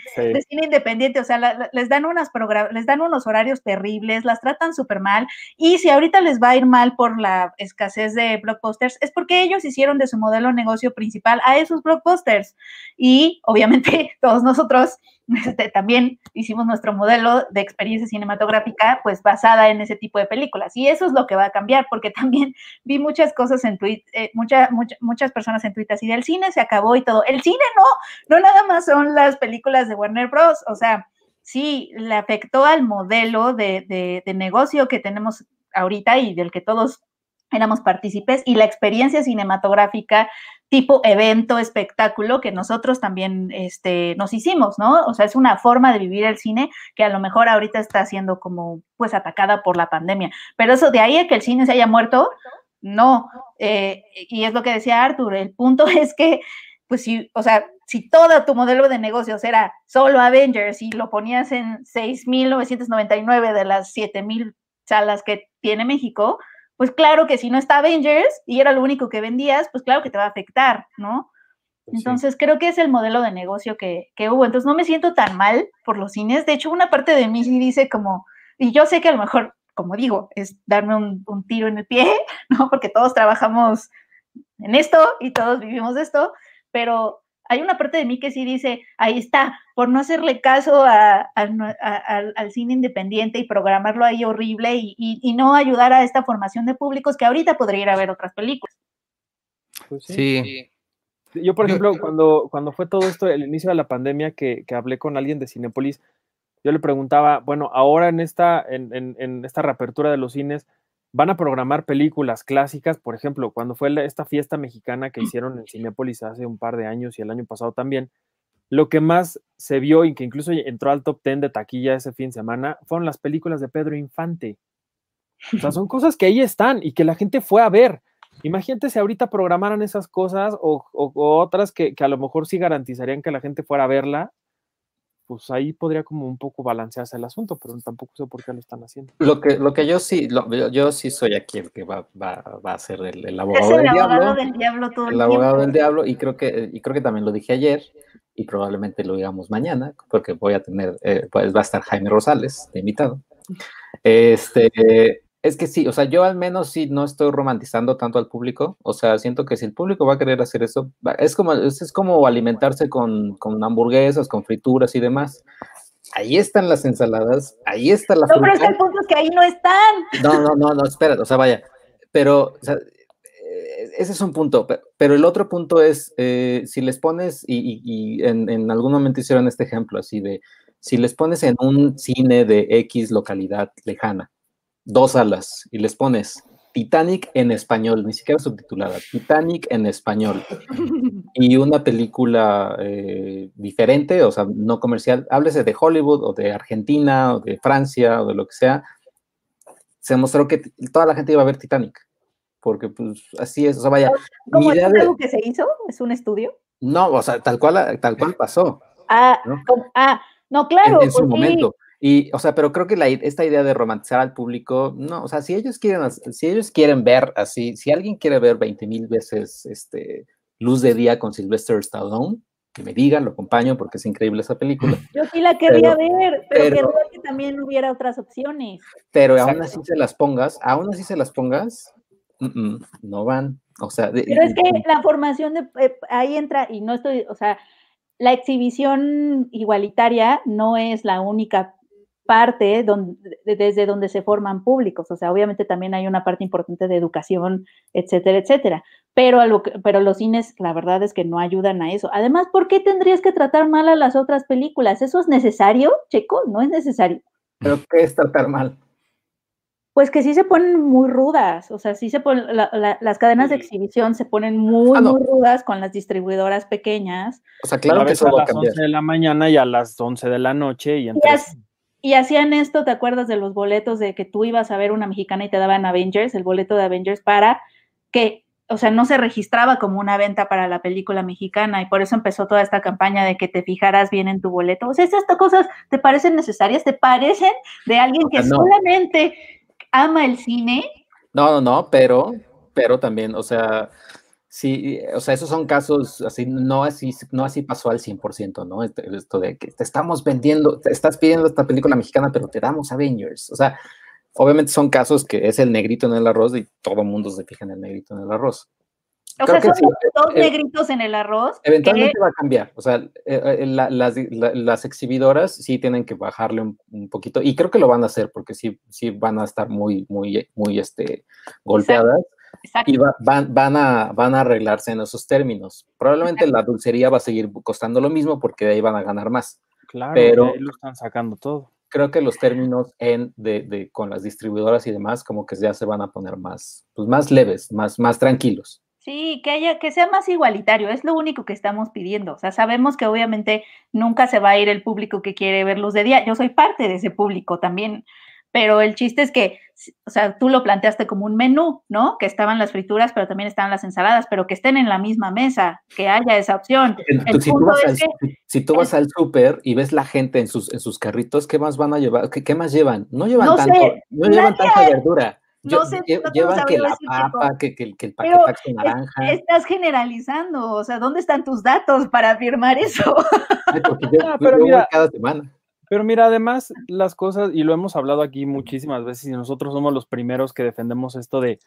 cine independiente. O sea, les, dan unas les dan unos horarios terribles, las tratan súper mal. Y si ahorita les va a ir mal por la escasez de blockbusters, es porque ellos hicieron de su modelo negocio principal a esos blockbusters. Y obviamente todos nosotros este, también hicimos nuestro modelo de experiencia cinematográfica, pues basada en ese tipo de películas. Y eso es lo que va a cambiar, porque también vi muchas cosas en Twitter, eh, muchas personas en Twitter, así del cine se acabó y todo. El cine no, no nada más son las películas de Warner Bros. O sea, sí, le afectó al modelo de, de negocio que tenemos ahorita y del que todos éramos partícipes y la experiencia cinematográfica tipo evento, espectáculo que nosotros también este, nos hicimos, ¿no? O sea, es una forma de vivir el cine que a lo mejor ahorita está siendo como pues atacada por la pandemia. Pero eso de ahí a que el cine se haya muerto, no. Eh, y es lo que decía Arthur, el punto es que, pues sí, o sea, si todo tu modelo de negocios era solo Avengers y lo ponías en 6.999 de las 7.000 salas que tiene México, pues claro que si no está Avengers y era lo único que vendías, pues claro que te va a afectar, ¿no? Pues Entonces creo que es el modelo de negocio que, hubo. Entonces no me siento tan mal por los cines. De hecho, una parte de mí sí dice como, y yo sé que a lo mejor, como digo, es darme un, un tiro en el pie, ¿no? Porque todos trabajamos en esto y todos vivimos de esto, pero hay una parte de mí que sí dice, ahí está, por no hacerle caso al cine independiente y programarlo ahí horrible y, no ayudar a esta formación de públicos que ahorita podría ir a ver otras películas. Pues sí. Yo, por ejemplo, cuando, cuando fue todo esto, el inicio de la pandemia, que, hablé con alguien de Cinepolis, yo le preguntaba, bueno, ahora en esta, en, en esta reapertura de los cines, van a programar películas clásicas, por ejemplo, cuando fue esta fiesta mexicana que hicieron en Cinepolis hace un par de años y el año pasado también, lo que más se vio y que incluso entró al top 10 de taquilla ese fin de semana fueron las películas de Pedro Infante. O sea, son cosas que ahí están y que la gente fue a ver. Imagínate si ahorita programaran esas cosas o, otras que, que, a lo mejor sí garantizarían que la gente fuera a verla pues ahí podría como un poco balancearse el asunto, pero tampoco sé por qué lo están haciendo. Lo que, lo que yo sí, yo sí soy aquí el que va, va, va a ser el, abogado, del, abogado diablo, del diablo. Todo el, el abogado del diablo, y creo, que, y creo que también lo dije ayer, y probablemente lo digamos mañana, porque voy a tener, eh, pues va a estar Jaime Rosales de invitado. Este, es que sí, o sea, yo al menos sí no estoy romantizando tanto al público, o sea, siento que si el público va a querer hacer eso, es como, es, como alimentarse con, con, hamburguesas, con frituras y demás. Ahí están las ensaladas, ahí está la No, pero es que el punto es que ahí no están. No, no, no, no, espera, o sea, vaya, pero, o sea, eh, ese es un punto, pero el otro punto es, eh, si les pones, y, y, en, en algún momento hicieron este ejemplo así de, si les pones en un cine de X localidad lejana, dos salas y les pones Titanic en español, ni siquiera subtitulada, Titanic en español. Y una película eh, diferente, o sea, no comercial, háblese de Hollywood o de Argentina o de Francia o de lo que sea, se mostró que toda la gente iba a ver Titanic, porque pues así es, o sea, vaya. ¿Cómo es algo que se hizo? ¿Es un estudio? No, o sea, tal cual, tal cual pasó. Ah, ¿no? ah, no claro. En, su momento. Y, o sea, pero creo que la, esta idea de romantizar al público, no, o sea, si ellos quieren, si ellos quieren ver así, si alguien quiere ver 20 mil veces este, Luz de Día con Sylvester Stallone, que me digan, lo acompaño porque es increíble esa película. Yo sí la quería ver, pero, pero que también hubiera otras opciones. Pero aún así se las pongas, aún así se las pongas, no van. O sea, pero es que la formación de eh, ahí entra, y no estoy, o sea, la exhibición igualitaria no es la única parte donde, desde donde se forman públicos. O sea, obviamente también hay una parte importante de educación, etcétera, etcétera. Pero, lo pero los cines, la verdad es que no ayudan a eso. Además, ¿por qué tendrías que tratar mal a las otras películas? ¿Eso es necesario, Checo? No es necesario. ¿Pero qué es tratar mal? Pues que sí se ponen muy rudas, o sea, sí se ponen, las cadenas de exhibición se ponen muy, ah, muy rudas con las distribuidoras pequeñas. O sea, claro que eso a las 11 de la mañana y a las 11 de la noche y entonces... Y hacían esto, ¿te acuerdas de los boletos de que tú ibas a ver una mexicana y te daban Avengers, el boleto de Avengers para que, o sea, no se registraba como una venta para la película mexicana y por eso empezó toda esta campaña de que te fijaras bien en tu boleto. O sea, estas cosas te parecen necesarias, te parecen de alguien que solamente ama el cine. No, no, no, pero, pero también, o sea, Sí, o sea, esos son casos así, no así, no así pasó al 100%, ¿no? Este, esto de que te estamos vendiendo, te estás pidiendo esta película mexicana, pero te damos Avengers. O sea, obviamente son casos que es el negrito en el arroz y todo el mundo se fija en el negrito en el arroz. O sea, son dos eh, negritos en el arroz. Eventualmente va a cambiar. O sea, eh, eh, las, exhibidoras sí tienen que bajarle un, poquito y creo que lo van a hacer porque sí, sí van a estar muy, muy, muy este, golpeadas. Y van, van, a, van a arreglarse en esos términos. Probablemente la dulcería va a seguir costando lo mismo porque de ahí van a ganar más. Claro, pero lo están sacando todo. Creo que los términos en, de, de, con las distribuidoras y demás como que ya se van a poner más, pues más leves, más, más tranquilos. Sí, que haya, que sea más igualitario, es lo único que estamos pidiendo. O sea, sabemos que obviamente nunca se va a ir el público que quiere ver luz de día. Yo soy parte de ese público también pero el chiste es que, o sea, tú lo planteaste como un menú, ¿no? Que estaban las frituras, pero también estaban las ensaladas, pero que estén en la misma mesa, que haya esa opción. si, tú vas al, súper y ves la gente en sus, en sus carritos, ¿qué más van a llevar? ¿Qué, más llevan? No llevan tanto, no llevan tanta verdura. No sé, llevan que la papa, que, que, que, el paquete naranja. Estás generalizando, o sea, ¿dónde están tus datos para afirmar eso? porque yo, ah, pero mira, cada semana. Pero mira, además las cosas, y lo hemos hablado aquí muchísimas veces, y nosotros somos los primeros que defendemos esto de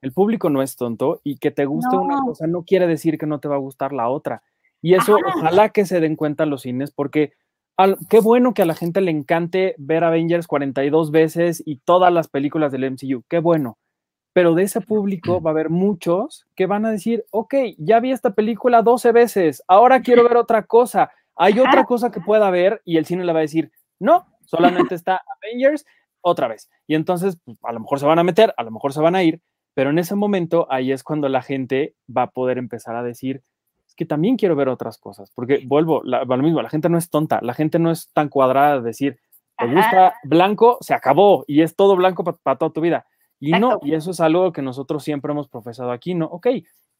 el público no es tonto y que te guste una cosa no quiere decir que no te va a gustar la otra. Y eso ojalá que se den cuenta los cines, porque qué bueno que a la gente le encante ver Avengers 42 veces y todas las películas del MCU, qué bueno. Pero de ese público va a haber muchos que van a decir, ok, ya vi esta película 12 veces, ahora quiero ver otra cosa hay otra cosa que pueda ver y el cine le va a decir, no, solamente está Avengers otra vez. Y entonces, pues, a lo mejor se van a meter, a lo mejor se van a ir, pero en ese momento ahí es cuando la gente va a poder empezar a decir, es que también quiero ver otras cosas, porque vuelvo, a lo mismo, la gente no es tonta, la gente no es tan cuadrada de decir, te gusta blanco, se acabó y es todo blanco para toda tu vida. Y no, y eso es algo que nosotros siempre hemos profesado aquí, ¿no? Ok,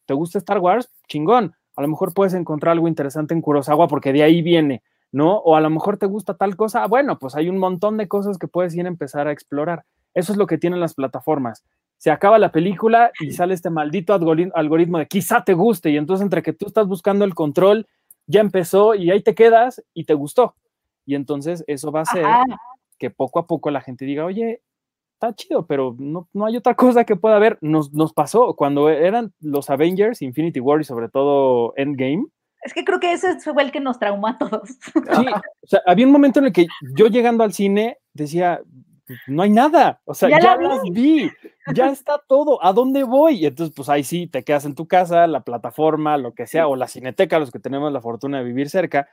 ¿te gusta Star Wars? Chingón a lo mejor puedes encontrar algo interesante en Kurosawa porque de ahí viene, ¿no? O a lo mejor te gusta tal cosa, bueno, pues hay un montón de cosas que puedes ir a empezar a explorar. Eso es lo que tienen las plataformas. Se acaba la película y sale este maldito algoritmo de quizá te guste y entonces entre que tú estás buscando el control, ya empezó y ahí te quedas y te gustó. Y entonces eso va a hacer que poco a poco la gente diga, oye, está chido, pero no, no hay otra cosa que pueda haber. Nos, nos pasó cuando eran los Avengers, Infinity War y sobre todo Endgame. Es que creo que ese fue el que nos traumó a todos. Sí, o sea, había un momento en el que yo llegando al cine decía, no hay nada, o sea, ya, las vi, ya está todo, ¿a dónde voy? Y entonces, pues ahí sí, te quedas en tu casa, la plataforma, lo que sea, o la cineteca, los que tenemos la fortuna de vivir cerca,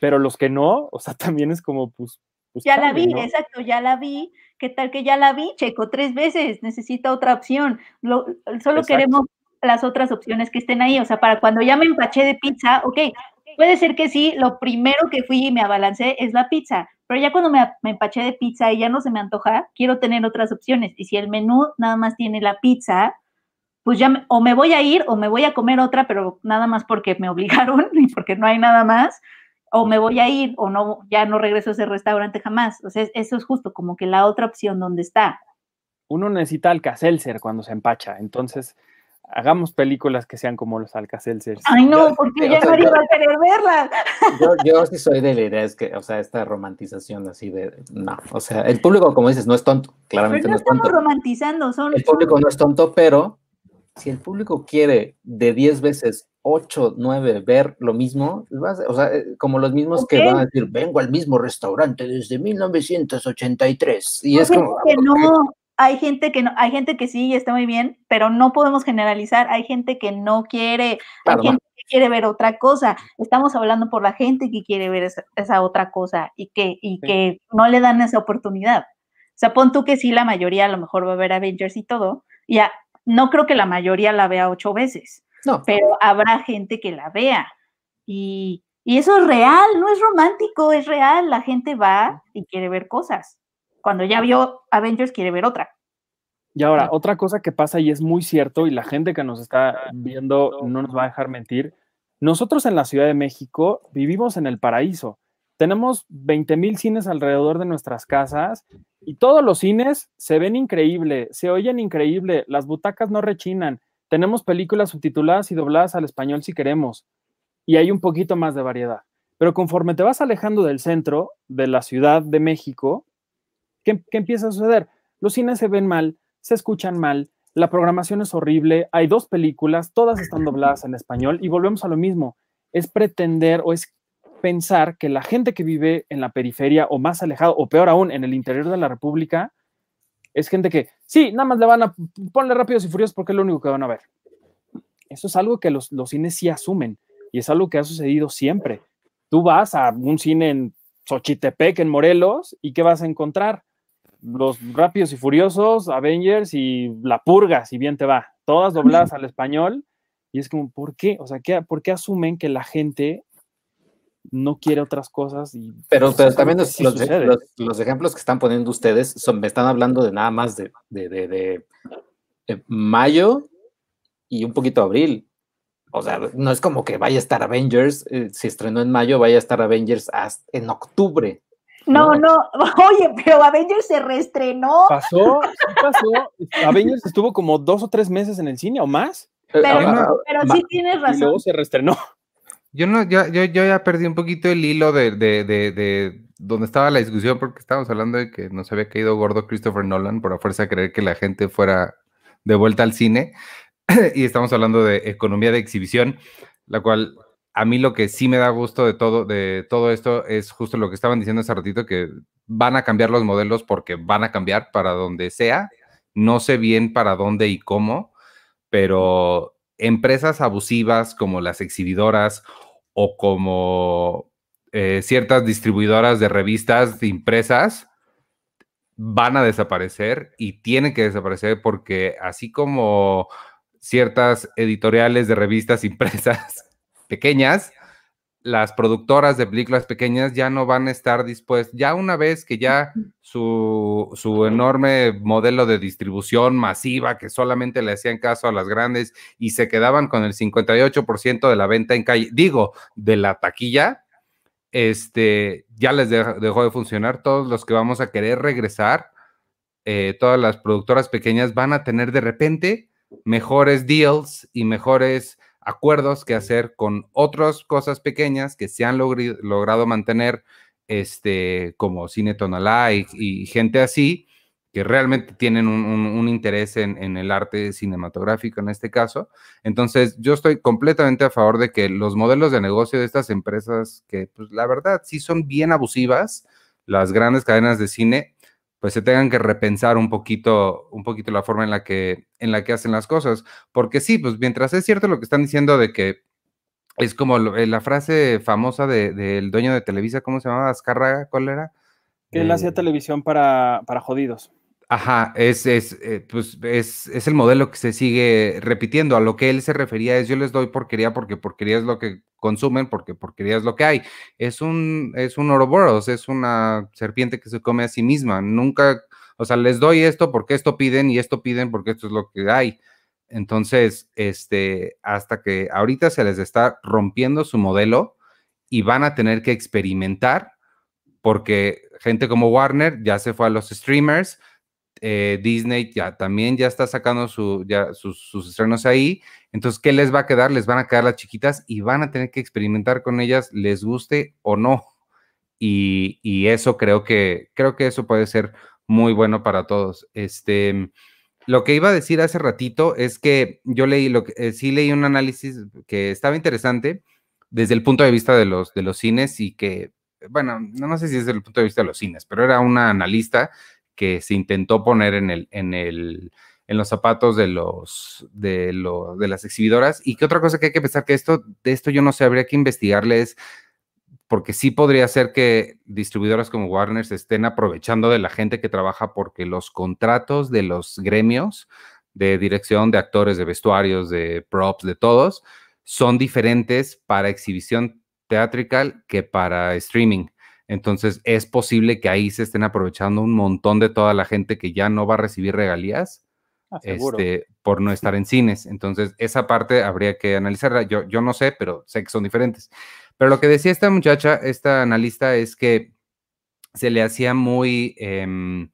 pero los que no, o sea, también es como, pues... pues ya la vi, exacto, ya la vi, ¿Qué tal que ya la vi? Checo tres veces, necesita otra opción. Lo, solo queremos las otras opciones que estén ahí. O sea, para cuando ya me empaché de pizza, ok, puede ser que sí, lo primero que fui y me abalancé es la pizza, pero ya cuando me, me, empaché de pizza y ya no se me antoja, quiero tener otras opciones. Y si el menú nada más tiene la pizza, pues ya o me voy a ir o me voy a comer otra, pero nada más porque me obligaron y porque no hay nada más, o me voy a ir o no, ya no regreso a ese restaurante jamás. O sea, eso es justo como que la otra opción donde está. Uno necesita alcacelser cuando se empacha, entonces hagamos películas que sean como los Alcacelcers. Ay, no, porque ya nadie va a querer verlas. Yo, yo, sí soy de la idea, es que, o sea, esta romantización así de, no, o sea, el público, como dices, no es tonto, claramente pero no, no es tonto. estamos romantizando, son... El público no es tonto, pero si el público quiere de 10 veces 8, 9 ver lo mismo, o sea, eh, como los mismos okay. que van a decir, vengo al mismo restaurante desde 1983. Y no, es como... Que no, hay gente que no, hay gente que sí está muy bien, pero no podemos generalizar. Hay gente que no quiere, Claro, hay gente que quiere ver otra cosa. Estamos hablando por la gente que quiere ver esa, esa otra cosa y que, y Sí. que no le dan esa oportunidad. O sea, pon tú que sí, la mayoría a lo mejor va a ver Avengers y todo. Ya, no creo que la mayoría la vea ocho veces, No, pero habrá gente que la vea. Y, y eso es real, no es romántico, es real. La gente va y quiere ver cosas. Cuando ya vio Avengers, quiere ver otra. Y ahora, otra cosa que pasa y es muy cierto, y la gente que nos está viendo no nos va a dejar mentir, nosotros en la Ciudad de México vivimos en el paraíso. Tenemos 20 mil cines alrededor de nuestras casas y todos los cines se ven increíble, se oyen increíble, las butacas no rechinan, tenemos películas subtituladas y dobladas al español si queremos, y hay un poquito más de variedad. Pero conforme te vas alejando del centro de la Ciudad de México, ¿qué, empieza a suceder? Los cines se ven mal, se escuchan mal, la programación es horrible, hay dos películas, todas están dobladas en español y volvemos a lo mismo, es pretender o es pensar que la gente que vive en la periferia o más alejado o peor aún en el interior de la República es gente que sí, nada más le van a ponle rápidos y furiosos porque es lo único que van a ver. Eso es algo que los, los cines sí asumen y es algo que ha sucedido siempre. Tú vas a un cine en Xochitepec, en Morelos, y ¿qué vas a encontrar? Los Rápidos y Furiosos, Avengers y La Purga, si bien te va, todas dobladas al español. Y es como, ¿por qué? O sea, ¿qué, ¿por qué asumen que la gente no quiere otras cosas? Y, pero, pues, pero también los, sí los- los- los ejemplos que están poniendo ustedes son, me están hablando de nada más de, de- de- de, eh, mayo y un poquito abril. O sea, no es como que vaya a estar Avengers, eh, si estrenó en mayo, vaya a estar Avengers hasta en octubre. No, No. no, oye, pero Avengers se reestrenó. Pasó, sí pasó. Avengers estuvo como dos o tres meses en el cine o más, Pero, ah, ah, pero ma- sí tienes y razón. luego se reestrenó. Yo no, yo, yo, yo ya perdí un poquito el hilo de, de, de, de donde estaba la discusión, porque estábamos hablando de que nos había caído gordo Christopher Nolan por a fuerza de creer que la gente fuera de vuelta al cine. y estamos hablando de economía de exhibición, la cual a mí lo que sí me da gusto de todo, de todo esto es justo lo que estaban diciendo hace ratito, que van a cambiar los modelos porque van a cambiar para donde sea. No sé bien para dónde y cómo, pero empresas abusivas como las exhibidoras o como eh, ciertas distribuidoras de revistas impresas van a desaparecer y tienen que desaparecer porque así como ciertas editoriales de revistas impresas pequeñas, las productoras de películas pequeñas ya no van a estar dispuestas, ya una vez que ya su, su enorme modelo de distribución masiva que solamente le hacían caso a las grandes y se quedaban con el 58% de la venta en calle, digo, de la taquilla, este, ya les de- dejó de funcionar. Todos los que vamos a querer regresar, eh, todas las productoras pequeñas van a tener de repente mejores deals y mejores acuerdos que hacer con otras cosas pequeñas que se han logrado mantener, este, como Cine Tonalá y, y gente así, que realmente tienen un interés en, en el arte cinematográfico en este caso. Entonces, yo estoy completamente a favor de que los modelos de negocio de estas empresas, que pues la verdad sí son bien abusivas, las grandes cadenas de cine, pues se tengan que repensar un poquito, un poquito la forma en la que, en la que hacen las cosas. Porque sí, pues mientras es cierto lo que están diciendo de que es como lo- eh, la frase famosa de- del dueño de Televisa, ¿cómo se llamaba? Azcárraga, ¿cuál era? Que él hacía de- televisión para, para jodidos. Ajá, es, es, eh, pues, es, es el modelo que se sigue repitiendo. A lo que él se refería es yo les doy porquería porque porquería es lo que consumen, porque porquería es lo que hay. Es un, es un Ouroboros, es una serpiente que se come a sí misma. Nunca, o sea, les doy esto porque esto piden y esto piden porque esto es lo que hay. Entonces, este, hasta que ahorita se les está rompiendo su modelo y van a tener que experimentar porque gente como Warner ya se fue a los streamers, eh, Disney ya también ya está sacando su, sus, sus estrenos ahí. Entonces, ¿qué les va a quedar? Les van a quedar las chiquitas y van a tener que experimentar con ellas, les guste o no. Y, y eso creo que, creo que eso puede ser muy bueno para todos. Este, lo que iba a decir hace ratito es que yo leí, lo que, eh, sí leí un análisis que estaba interesante desde el punto de vista de los, de los cines y que, bueno, no, no sé si es desde el punto de vista de los cines, pero era una analista que se intentó poner en, el, en, el, en los zapatos de, los, de, lo, de las exhibidoras. Y que otra cosa que hay que pensar que esto, de esto yo no sé, habría que investigarle es porque sí podría ser que distribuidoras como Warner se estén aprovechando de la gente que trabaja porque los contratos de los gremios de dirección de actores, de vestuarios, de props, de todos, son diferentes para exhibición teatrical que para streaming. Entonces es posible que ahí se estén aprovechando un montón de toda la gente que ya no va a recibir regalías Ah, este, por no estar en cines. Entonces, esa parte habría que analizarla. Yo, yo no sé, pero sé que son diferentes. Pero lo que decía esta muchacha, esta analista, es que se le hacía muy... em,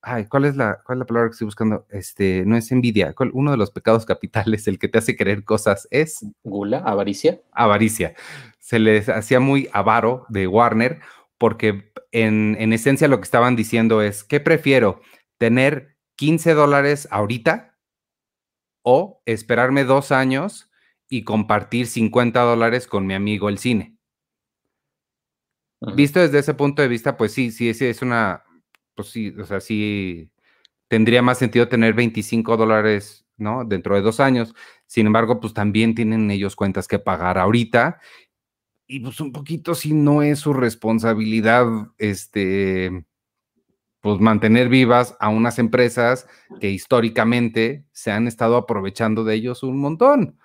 ay, ¿cuál es, la, ¿cuál es la palabra que estoy buscando? Este, no es envidia. ¿Cuál- Uno de los pecados capitales, el que te hace querer cosas, es Gula, avaricia. avaricia. Se les hacía muy avaro de Warner porque en, en esencia lo que estaban diciendo es, ¿qué prefiero? ¿Tener 15 dólares ahorita o esperarme dos años y compartir 50 dólares con mi amigo el cine? Visto desde ese punto de vista, pues sí, sí, sí, es una, pues sí, o sea, sí tendría más sentido tener 25 dólares, ¿no? Dentro de dos años. Sin embargo, pues también tienen ellos cuentas que pagar ahorita. Y pues un poquito si no es su responsabilidad, este, pues mantener vivas a unas empresas que históricamente se han estado aprovechando de ellos un montón.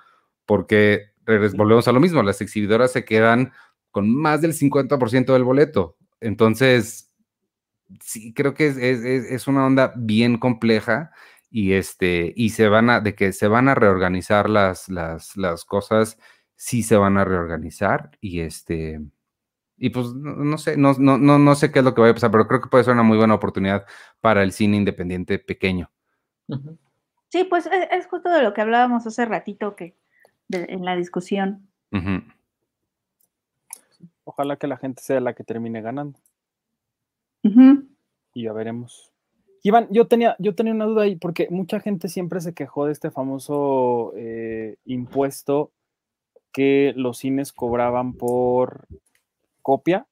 Porque volvemos a lo mismo, las exhibidoras se quedan con más del 50% del boleto. Entonces, sí, creo que es, es- es- es una onda bien compleja y, este, y se van a, de que se van a reorganizar las, las, las cosas, sí se van a reorganizar y este, y pues no, no sé, no, no, no, no sé qué es lo que va a pasar, pero creo que puede ser una muy buena oportunidad para el cine independiente pequeño. Sí, pues es, es justo de lo que hablábamos hace ratito que de- en la discusión. Ojalá que la gente sea la que termine ganando. Y ya veremos. Iván, yo tenía, yo tenía una duda ahí, porque mucha gente siempre se quejó de este famoso eh, impuesto que los cines cobraban por copia.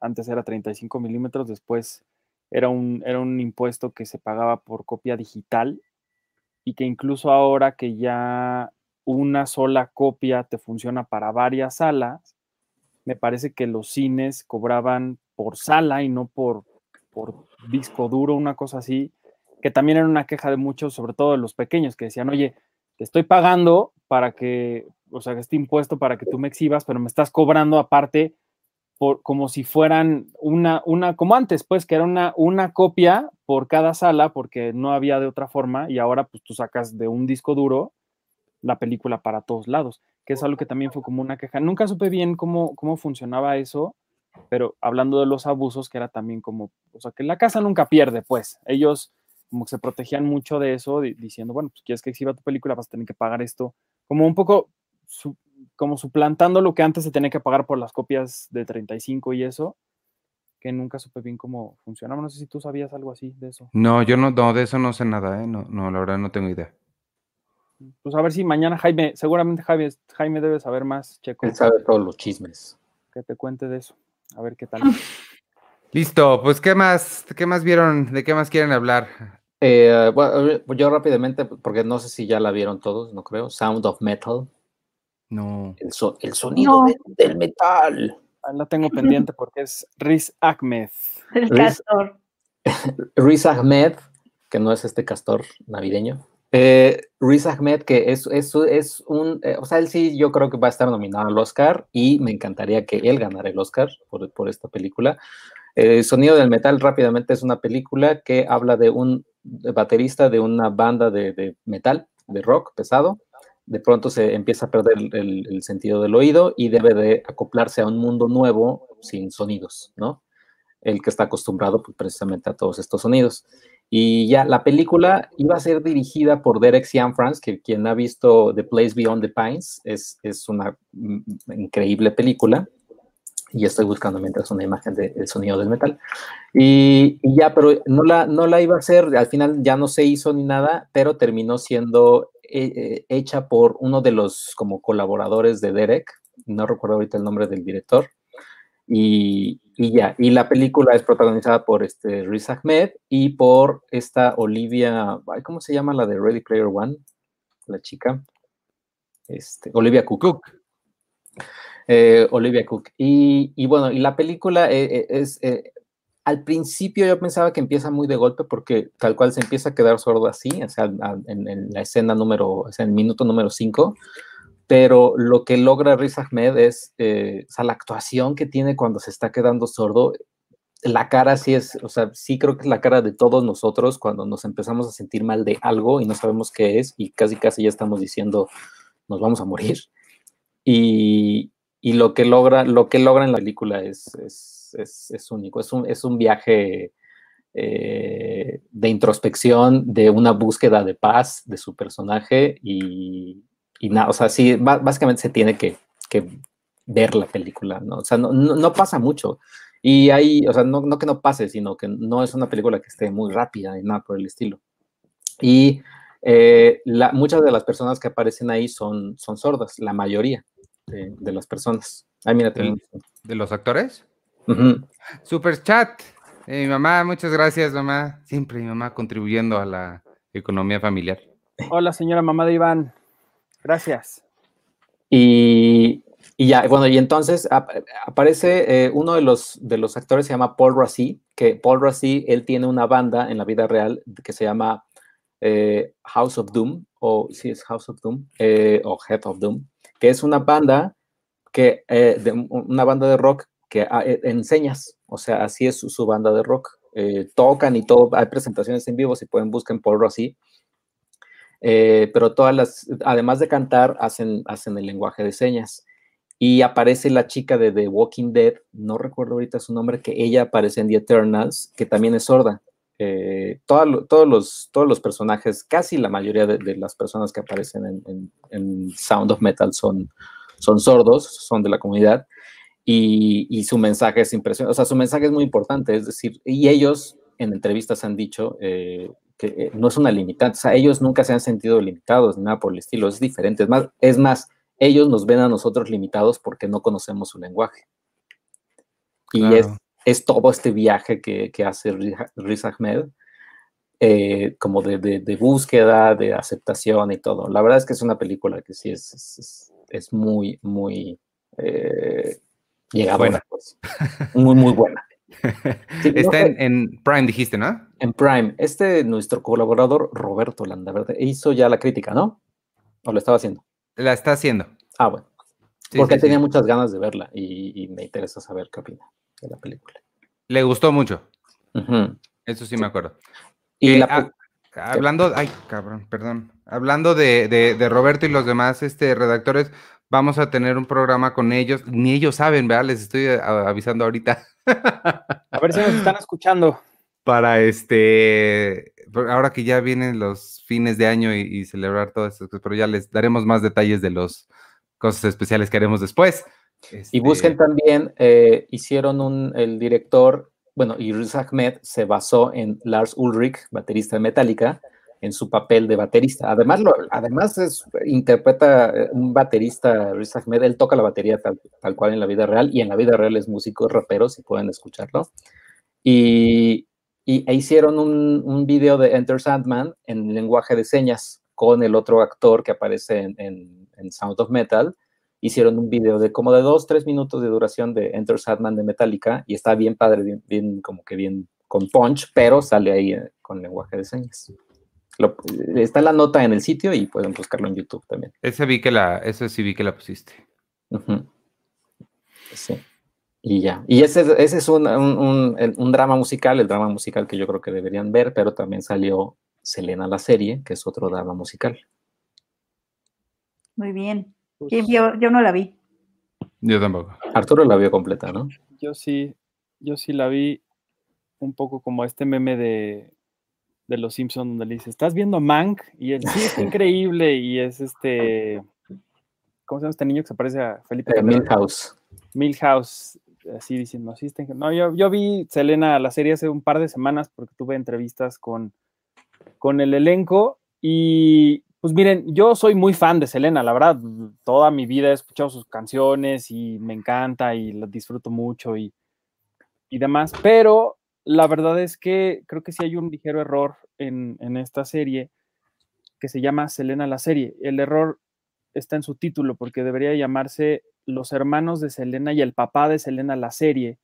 Antes era 35 milímetros, después era un, era un impuesto que se pagaba por copia digital y que incluso ahora que ya una sola copia te funciona para varias salas, me parece que los cines cobraban por sala y no por, por disco duro, una cosa así, que también era una queja de muchos, sobre todo de los pequeños, que decían, oye, te estoy pagando para que, o sea, este impuesto para que tú me exhibas, pero me estás cobrando aparte por, como si fueran una, una, como antes, pues, que era una, una copia por cada sala, porque no había de otra forma, y ahora pues tú sacas de un disco duro la película para todos lados, que es algo que también fue como una queja. Nunca supe bien cómo, cómo funcionaba eso, pero hablando de los abusos, que era también como, o sea, que la casa nunca pierde, pues, ellos como que se protegían mucho de eso, di- diciendo, bueno, pues quieres que exhiba tu película, vas a tener que pagar esto, como un poco, su- como suplantando lo que antes se tenía que pagar por las copias de 35 y eso, que nunca supe bien cómo funcionaba. No sé si tú sabías algo así de eso. No, yo no, no, de eso no sé nada, ¿eh? No, no, la verdad no tengo idea. Pues a ver si mañana Jaime, seguramente Jaime, Jaime debe saber más, Checo, Él sabe todos los chismes. que te cuente de eso. A ver qué tal. Listo, pues ¿qué más, qué más vieron? ¿De qué más quieren hablar? Eh, bueno, yo rápidamente, porque no sé si ya la vieron todos, no creo. Sound of Metal. No. El, so- el sonido No. de- del metal. La tengo pendiente porque es Riz Ahmed. El Riz- castor. Riz Ahmed, que no es este castor navideño. Eh, Riz Ahmed, que es, es, es un, eh, o sea, él sí yo creo que va a estar nominado al Oscar y me encantaría que él ganara el Oscar por, por esta película. Eh, Sonido del Metal rápidamente es una película que habla de un baterista de una banda de, metal, de rock pesado. De pronto se empieza a perder el, el- el sentido del oído y debe de acoplarse a un mundo nuevo sin sonidos, ¿no? El que está acostumbrado pues, precisamente a todos estos sonidos. Y ya la película iba a ser dirigida por Derek Cianfrance, que quien ha visto The Place Beyond the Pines es, es una mm, increíble película. Y estoy buscando mientras una imagen del sonido del metal. Y, ya, pero no la, no la iba a hacer, al final ya no se hizo ni nada, pero terminó siendo eh, eh, hecha por uno de los como colaboradores de Derek, no recuerdo ahorita el nombre del director, y, ya, y la película es protagonizada por este Riz Ahmed y por esta Olivia, ¿cómo se llama la de Ready Player One? La chica, este, Olivia Cook. Cook. Eh, Olivia Cook. Y, bueno, y la película eh, eh, es, al principio yo pensaba que empieza muy de golpe porque tal cual se empieza a quedar sordo así, o sea, en, en la escena número, o sea, en el minuto número 5, pero lo que logra Riz Ahmed es, eh, o sea, la actuación que tiene cuando se está quedando sordo, la cara sí es, o sea, sí creo que es la cara de todos nosotros cuando nos empezamos a sentir mal de algo y no sabemos qué es y casi casi ya estamos diciendo, nos vamos a morir. Y, y lo que logra, lo que logra en la película es, es, es, es único, es un, es un viaje eh, de introspección, de una búsqueda de paz de su personaje y, y nada, o sea, sí, básicamente se tiene que, que ver la película, ¿no? O sea, no, no, no pasa mucho. Y hay, o sea, no, no que no pase, sino que no es una película que esté muy rápida ni nada por el estilo. Y eh, la- muchas de las personas que aparecen ahí son, son sordas, la mayoría de, de las personas. Ay, mira, tenemos- ¿De los actores? Super chat. Eh, mi mamá, muchas gracias, mamá. Siempre mi mamá contribuyendo a la economía familiar. Hola, señora mamá de Iván. Gracias. Y, y ya, bueno, y entonces ap- aparece eh, uno de los, de los actores, se llama Paul Rassi, que Paul Rassi, él tiene una banda en la vida real que se llama eh, House of Doom, o sí es House of Doom, eh, o Head of Doom, que es una banda que, eh, de, un- una banda de rock que ah, eh, enseñas, o sea, así es su, su banda de rock. Eh, tocan y todo, hay presentaciones en vivo, si pueden busquen Paul Rassi. Eh, pero todas las, además de cantar, hacen, hacen el lenguaje de señas. Y aparece la chica de The Walking Dead, no recuerdo ahorita su nombre, que ella aparece en The Eternals, que también es sorda. Eh, toda lo- todos, los, todos los personajes, casi la mayoría de, de las personas que aparecen en, en- en Sound of Metal son, son sordos, son de la comunidad. Y, y su mensaje es impresionante, o sea, su mensaje es muy importante, es decir, y ellos en entrevistas han dicho eh, que eh, no es una limitante, o sea, ellos nunca se han sentido limitados ni nada por el estilo, es diferente, es más, es más, ellos nos ven a nosotros limitados porque no conocemos su lenguaje. Y Claro. es todo este viaje que, que hace Riz- Ahmed, eh, como de, de- de búsqueda, de aceptación y todo. La verdad es que es una película que sí es, es, es- es muy, muy eh, llegadora, Buena. pues. Muy, muy buena. Sí, Está en, en Prime, dijiste, ¿no? En Prime, este nuestro colaborador Roberto Landa, ¿verdad? Hizo ya la crítica, ¿no? ¿O lo estaba haciendo? La está haciendo. Ah, bueno. Sí, porque sí. tenía muchas ganas de verla y, y me interesa saber qué opina de la película. Le gustó mucho. Eso sí me acuerdo. Y Eh, la ah, hablando, ay, cabrón, perdón. Hablando de, de- de Roberto y los demás este, redactores, vamos a tener un programa con ellos. Ni ellos saben, ¿verdad? Les estoy a- avisando ahorita. A ver si nos están escuchando. Para este, ahora que ya vienen los fines de año y, y celebrar todo esto, pero ya les daremos más detalles de las cosas especiales que haremos después. Y Este, busquen también, eh, hicieron un, el director, bueno, y Riz Ahmed se basó en Lars Ulrich, baterista de Metallica, en su papel de baterista. Además, lo, además es, interpreta eh, un baterista, Riz Ahmed, él toca la batería tal, tal cual en la vida real, y en la vida real es músico, rapero, si pueden escucharlo. Y, y e hicieron un, un video de Enter Sandman en lenguaje de señas con el otro actor que aparece en, en- en Sound of Metal hicieron un video de como de dos, tres minutos de duración de Enter Sadman de Metallica y está bien padre, bien, como que bien con punch, pero sale ahí eh, con lenguaje de señas. está la nota en el sitio y pueden buscarlo en YouTube también. Ese vi que la, eso sí vi que la pusiste. Sí. Y ya. Y ese, ese es un, un, un, drama musical, el drama musical que yo creo que deberían ver, pero también salió Selena la serie, que es otro drama musical. Muy bien. ¿Quién vio? Yo no la vi. Yo tampoco. Arturo la vio completa, ¿no? Yo sí, yo sí la vi un poco como este meme de, de Los Simpsons donde le dice, ¿estás viendo Mank? Y él, sí, es increíble. Y es este, ¿cómo se llama este niño que se parece a Felipe? Eh, Milhouse. Milhouse, así diciendo, sí, no, yo, yo vi Selena la serie hace un par de semanas porque tuve entrevistas con, con el elenco y pues miren, yo soy muy fan de Selena, la verdad, toda mi vida he escuchado sus canciones y me encanta y las disfruto mucho y, y demás, pero la verdad es que creo que sí hay un ligero error en, en esta serie que se llama Selena la serie. El error está en su título porque debería llamarse Los hermanos de Selena y el papá de Selena la serie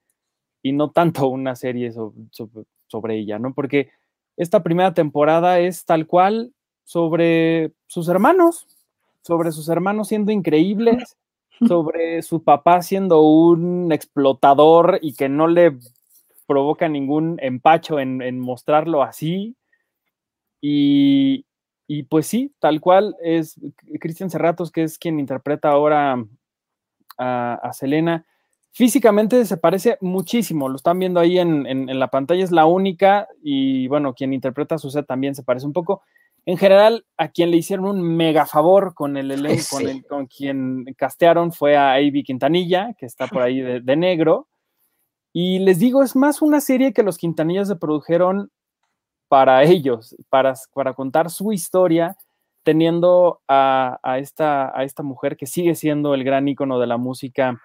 y no tanto una serie sobre, sobre ella, ¿no? Porque esta primera temporada es tal cual sobre sus hermanos, sobre sus hermanos siendo increíbles, sobre su papá siendo un explotador y que no le provoca ningún empacho en, mostrarlo así. Y, pues sí, tal cual es Cristian Serratos, que es quien interpreta ahora a, Selena. Físicamente se parece muchísimo, lo están viendo ahí en, la pantalla, es la única y bueno, quien interpreta a Suset también se parece un poco. En general, a quien le hicieron un mega favor con el elenco, con, quien castearon fue a Avi Quintanilla, que está por ahí de, negro. Y les digo, es más una serie que los Quintanillas se produjeron para ellos, para, para contar su historia, teniendo a, esta, a esta mujer que sigue siendo el gran icono de la música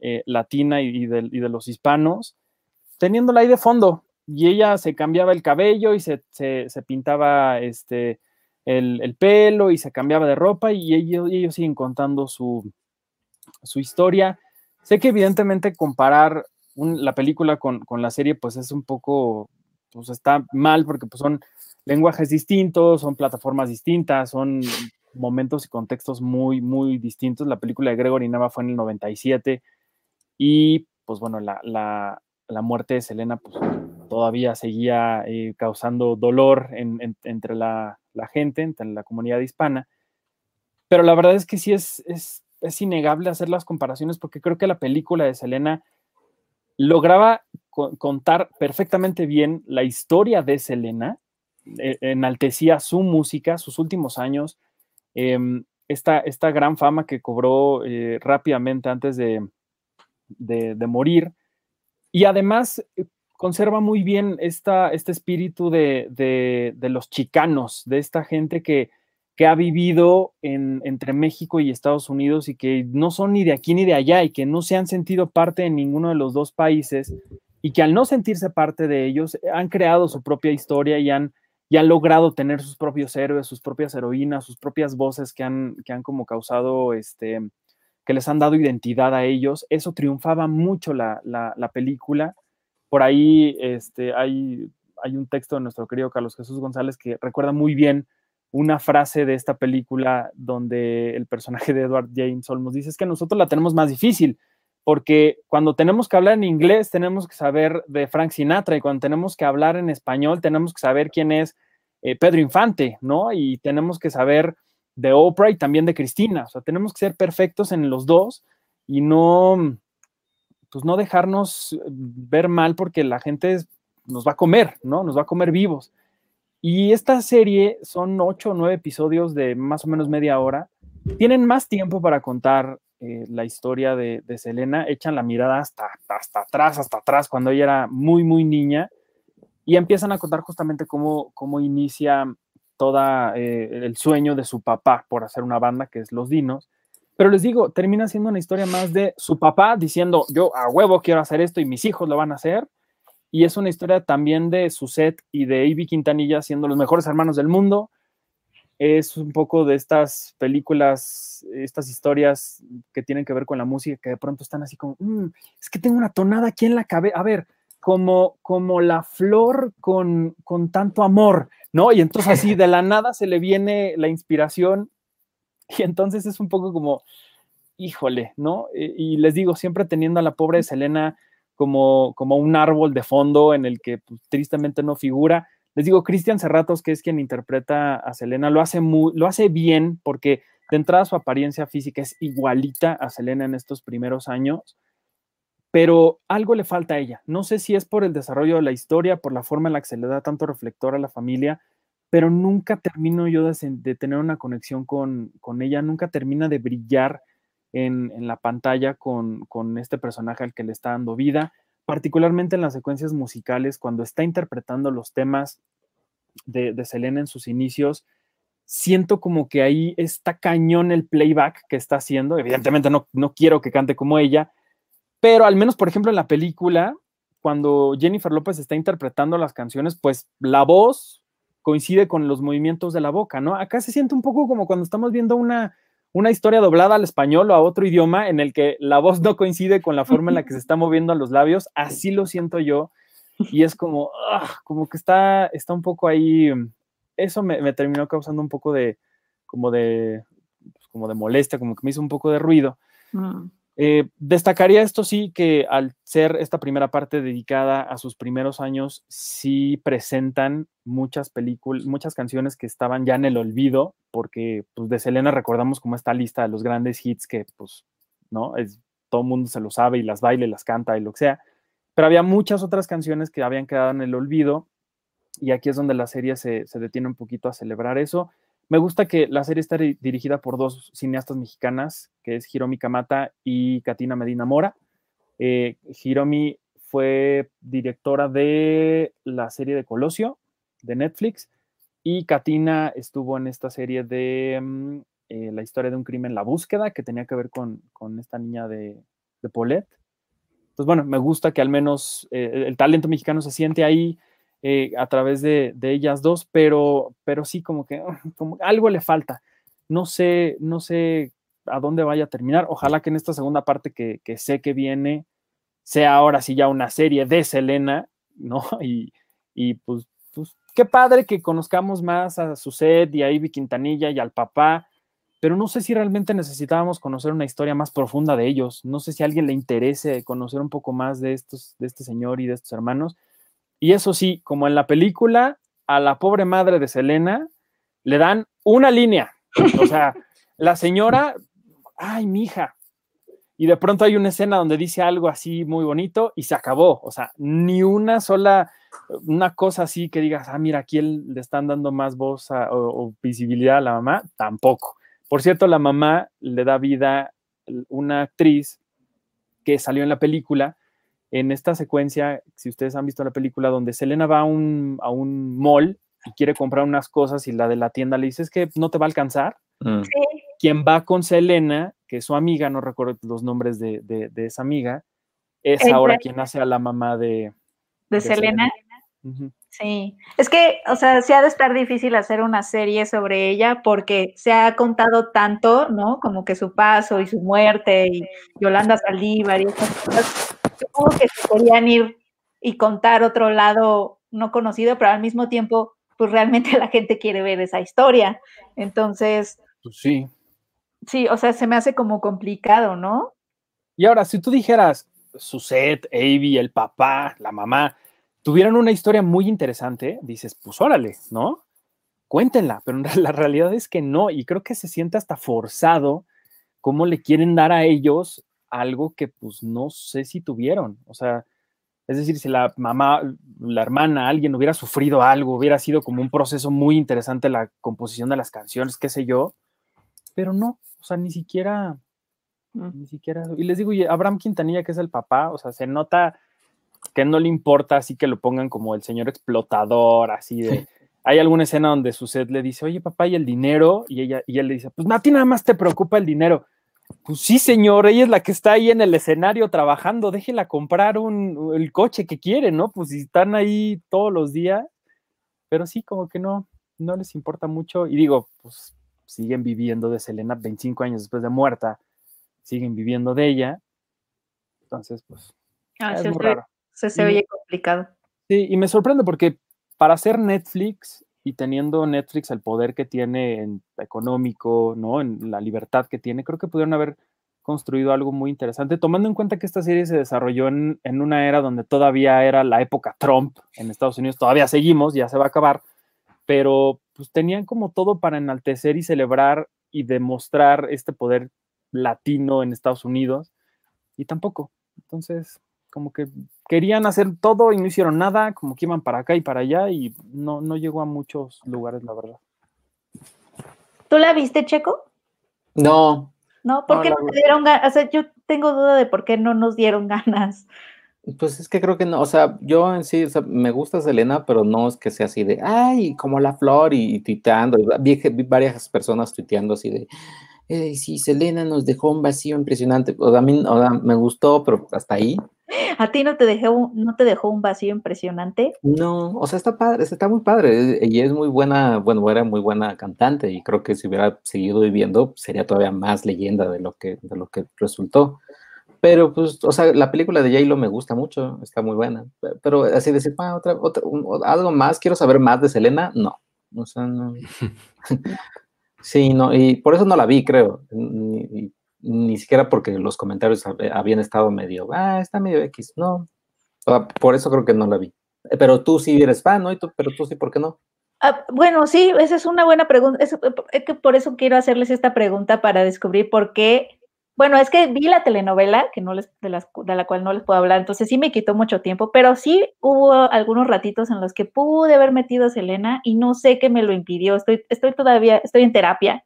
eh, latina y, de, y de los hispanos, teniéndola ahí de fondo, y ella se cambiaba el cabello y se, pintaba este, el, pelo y se cambiaba de ropa y ellos, ellos siguen contando su, historia. Sé que evidentemente comparar la película con, la serie pues es un poco, pues está mal porque pues son lenguajes distintos, son plataformas distintas, son momentos y contextos muy, muy distintos. La película de Gregory Nava fue en el 97 y pues bueno, la, la muerte de Selena pues, todavía seguía eh, causando dolor entre la, gente, entre la comunidad hispana. Pero la verdad es que sí es, es, innegable hacer las comparaciones porque creo que la película de Selena lograba contar perfectamente bien la historia de Selena, e, enaltecía su música, sus últimos años, em, esta, esta, gran fama que cobró eh, rápidamente antes de, de morir y además eh, conserva muy bien esta, este espíritu de, los chicanos, de esta gente que, que ha vivido entre México y Estados Unidos y que no son ni de aquí ni de allá y que no se han sentido parte de ninguno de los dos países y que al no sentirse parte de ellos eh, han creado su propia historia y han, y logrado tener sus propios héroes, sus propias heroínas, sus propias voces que han, que han como causado este, que les han dado identidad a ellos. Eso triunfaba mucho la, película. Por ahí este, hay, hay un texto de nuestro querido Carlos Jesús González que recuerda muy bien una frase de esta película donde el personaje de Edward James Olmos dice es que nosotros la tenemos más difícil porque cuando tenemos que hablar en inglés tenemos que saber de Frank Sinatra y cuando tenemos que hablar en español tenemos que saber quién es eh, Pedro Infante, ¿no? Y tenemos que saber de Oprah y también de Cristina. O sea, tenemos que ser perfectos en los dos y no, pues no dejarnos ver mal porque la gente nos va a comer, ¿no? Nos va a comer vivos. Y esta serie son ocho o nueve episodios de más o menos media hora. Tienen más tiempo para contar eh, la historia de, Selena, echan la mirada hasta, hasta atrás, hasta atrás, cuando ella era muy, muy niña, y empiezan a contar justamente cómo, cómo inicia toda eh, el sueño de su papá por hacer una banda que es Los Dinos. Pero les digo, termina siendo una historia más de su papá diciendo, yo a huevo quiero hacer esto y mis hijos lo van a hacer. Y es una historia también de Suset y de Ivy Quintanilla siendo los mejores hermanos del mundo. es un poco de estas películas, estas historias que tienen que ver con la música, que de pronto están así como, "Mm, es que tengo una tonada aquí en la cabeza, a ver, como, como la flor con, con tanto amor, ¿no? Y entonces así de la nada se le viene la inspiración y entonces es un poco como, híjole, ¿no? Eh, Y les digo, siempre teniendo a la pobre Selena como, como un árbol de fondo en el que pues, tristemente no figura. Les digo, Cristian Serratos, que es quien interpreta a Selena, lo hace, muy, lo hace bien porque de entrada su apariencia física es igualita a Selena en estos primeros años, pero algo le falta a ella. No sé si es por el desarrollo de la historia, por la forma en la que se le da tanto reflector a la familia, pero nunca termino yo de, tener una conexión con, con ella, nunca termina de brillar en, en la pantalla con, con este personaje al que le está dando vida, particularmente en las secuencias musicales, cuando está interpretando los temas de, de Selena en sus inicios, siento como que ahí está cañón el playback que está haciendo. Evidentemente no, no quiero que cante como ella, pero al menos, por ejemplo, en la película, cuando Jennifer López está interpretando las canciones, pues la voz coincide con los movimientos de la boca, ¿no? Acá se siente un poco como cuando estamos viendo una, una historia doblada al español o a otro idioma en el que la voz no coincide con la forma en la que se está moviendo a los labios, así lo siento yo, y es como, ah, como que está, está un poco ahí, eso me, me terminó causando un poco de, como de, pues, como de molestia, como que me hizo un poco de ruido. Mm. Eh, destacaría esto sí que al ser esta primera parte dedicada a sus primeros años, sí presentan muchas películas, muchas canciones que estaban ya en el olvido, porque pues de Selena recordamos como esta lista de los grandes hits que pues, ¿no? Es, todo el mundo se lo sabe y las baila y las canta y lo que sea, pero había muchas otras canciones que habían quedado en el olvido y aquí es donde la serie se, se detiene un poquito a celebrar eso. Me gusta que la serie está di- dirigida por dos cineastas mexicanas, que es Hiromi Kamata y Katina Medina Mora. Eh, Hiromi fue directora de la serie de Colosio de Netflix y Katina estuvo en esta serie de mm, eh, la historia de un crimen, La Búsqueda, que tenía que ver con, con esta niña de, de Paulette. Entonces, bueno, me gusta que al menos eh, el talento mexicano se siente ahí eh, a través de, de ellas dos, pero, pero sí como que como algo le falta. No sé, no sé a dónde vaya a terminar. Ojalá que en esta segunda parte que, que sé que viene sea ahora sí ya una serie de Selena, ¿no? Y, y pues, pues qué padre que conozcamos más a Suset y a Ivy Quintanilla y al papá, pero no sé si realmente necesitábamos conocer una historia más profunda de ellos. No sé si a alguien le interese conocer un poco más de estos, de este señor y de estos hermanos. Y eso sí, como en la película, a la pobre madre de Selena le dan una línea. O sea, la señora, ay, mi hija. Y de pronto hay una escena donde dice algo así muy bonito y se acabó. O sea, ni una sola, una cosa así que digas, ah, mira, aquí le están dando más voz a, o, o visibilidad a la mamá, tampoco. Por cierto, la mamá le da vida una actriz que salió en la película, en esta secuencia, si ustedes han visto la película, donde Selena va a un, a un mall y quiere comprar unas cosas y la de la tienda le dice, es que no te va a alcanzar. Mm. Sí, Quien va con Selena, que es su amiga, no recuerdo los nombres de, de- de esa amiga, es ahora quien hace a la mamá de... de de Selena. Sí, es que, o sea, sí ha de estar difícil hacer una serie sobre ella porque se ha contado tanto, ¿no? Como que su paso y su muerte y Yolanda Saldívar y cosas. Supongo que se podían ir y contar otro lado no conocido, pero al mismo tiempo, pues realmente la gente quiere ver esa historia. Entonces, Pues sí. sí, o sea, se me hace como complicado, ¿no? Y ahora, si tú dijeras, Suset, Avi, el papá, la mamá, tuvieran una historia muy interesante, dices, pues órale, ¿no? Cuéntenla, pero la realidad es que no, y creo que se siente hasta forzado cómo le quieren dar a ellos algo que pues no sé si tuvieron, o sea, es decir, si la mamá, la hermana, alguien hubiera sufrido algo, hubiera sido como un proceso muy interesante la composición de las canciones, qué sé yo, pero no, o sea, ni siquiera, Mm. ni siquiera. Y les digo, y Abraham Quintanilla, que es el papá, o sea, se nota que no le importa así que lo pongan como el señor explotador, así de. Hay alguna escena donde Suset le dice, oye, papá, ¿y el dinero? Y ella, y él le dice, pues a ti nada más te preocupa el dinero. Pues sí, señor, ella es la que está ahí en el escenario trabajando, déjela comprar un, el coche que quiere, ¿no? Pues si están ahí todos los días. Pero sí, como que no, no les importa mucho. Y digo, pues siguen viviendo de Selena 25 años después de muerta, siguen viviendo de ella. Entonces, pues, Ah, es muy raro. Se, se Y- oye complicado. Sí, y me sorprende porque para hacer Netflix y teniendo Netflix el poder que tiene en económico, ¿no? En la libertad que tiene, creo que pudieron haber construido algo muy interesante, tomando en cuenta que esta serie se desarrolló en, en una era donde todavía era la época Trump en Estados Unidos, todavía seguimos, ya se va a acabar, pero pues tenían como todo para enaltecer y celebrar y demostrar este poder latino en Estados Unidos, y tampoco. Entonces, como que querían hacer todo y no hicieron nada, como que iban para acá y para allá y no, no llegó a muchos lugares, la verdad. ¿Tú la viste, Checo? No, ¿No? ¿Por No, qué no te dieron ganas? O sea, yo tengo duda de por qué no nos dieron ganas. pues es que creo que no, o sea, yo en sí, o sea, me gusta Selena, pero no es que sea así de, ay, como la flor y, y tuiteando, y vi, vi varias personas tuiteando así de, "Eh, sí, Selena nos dejó un vacío impresionante, o sea, a mí, o sea, me gustó, pero hasta ahí, ¿A ti no te dejó, un- no te dejó un vacío impresionante? no, o sea, está padre, está muy padre, y es muy buena, bueno, era muy buena cantante, y creo que si hubiera seguido viviendo, sería todavía más leyenda de lo que, de lo que resultó. Pero, pues, o sea, la película de J-Lo me gusta mucho, está muy buena. pe- Pero así decir, "Ah, otra, otra, un- algo más, quiero saber más de Selena, no. O sea, no. sí, no, y por eso no la vi, creo. Ni, siquiera porque los comentarios hab- habían estado medio, ah, está medio X, no. Por eso creo que no la vi. Eh, Pero tú sí eres fan, ¿no? Y tú, pero tú sí, ¿por qué no? Ah, bueno, sí, esa es una buena pregunta. Es, es que por eso quiero hacerles esta pregunta para descubrir por qué. Bueno, es que vi la telenovela, que no les, de, las, de la cual no les puedo hablar, entonces sí me quitó mucho tiempo, pero sí hubo algunos ratitos en los que pude haber metido a Selena y no sé qué me lo impidió. Estoy, estoy todavía, estoy en terapia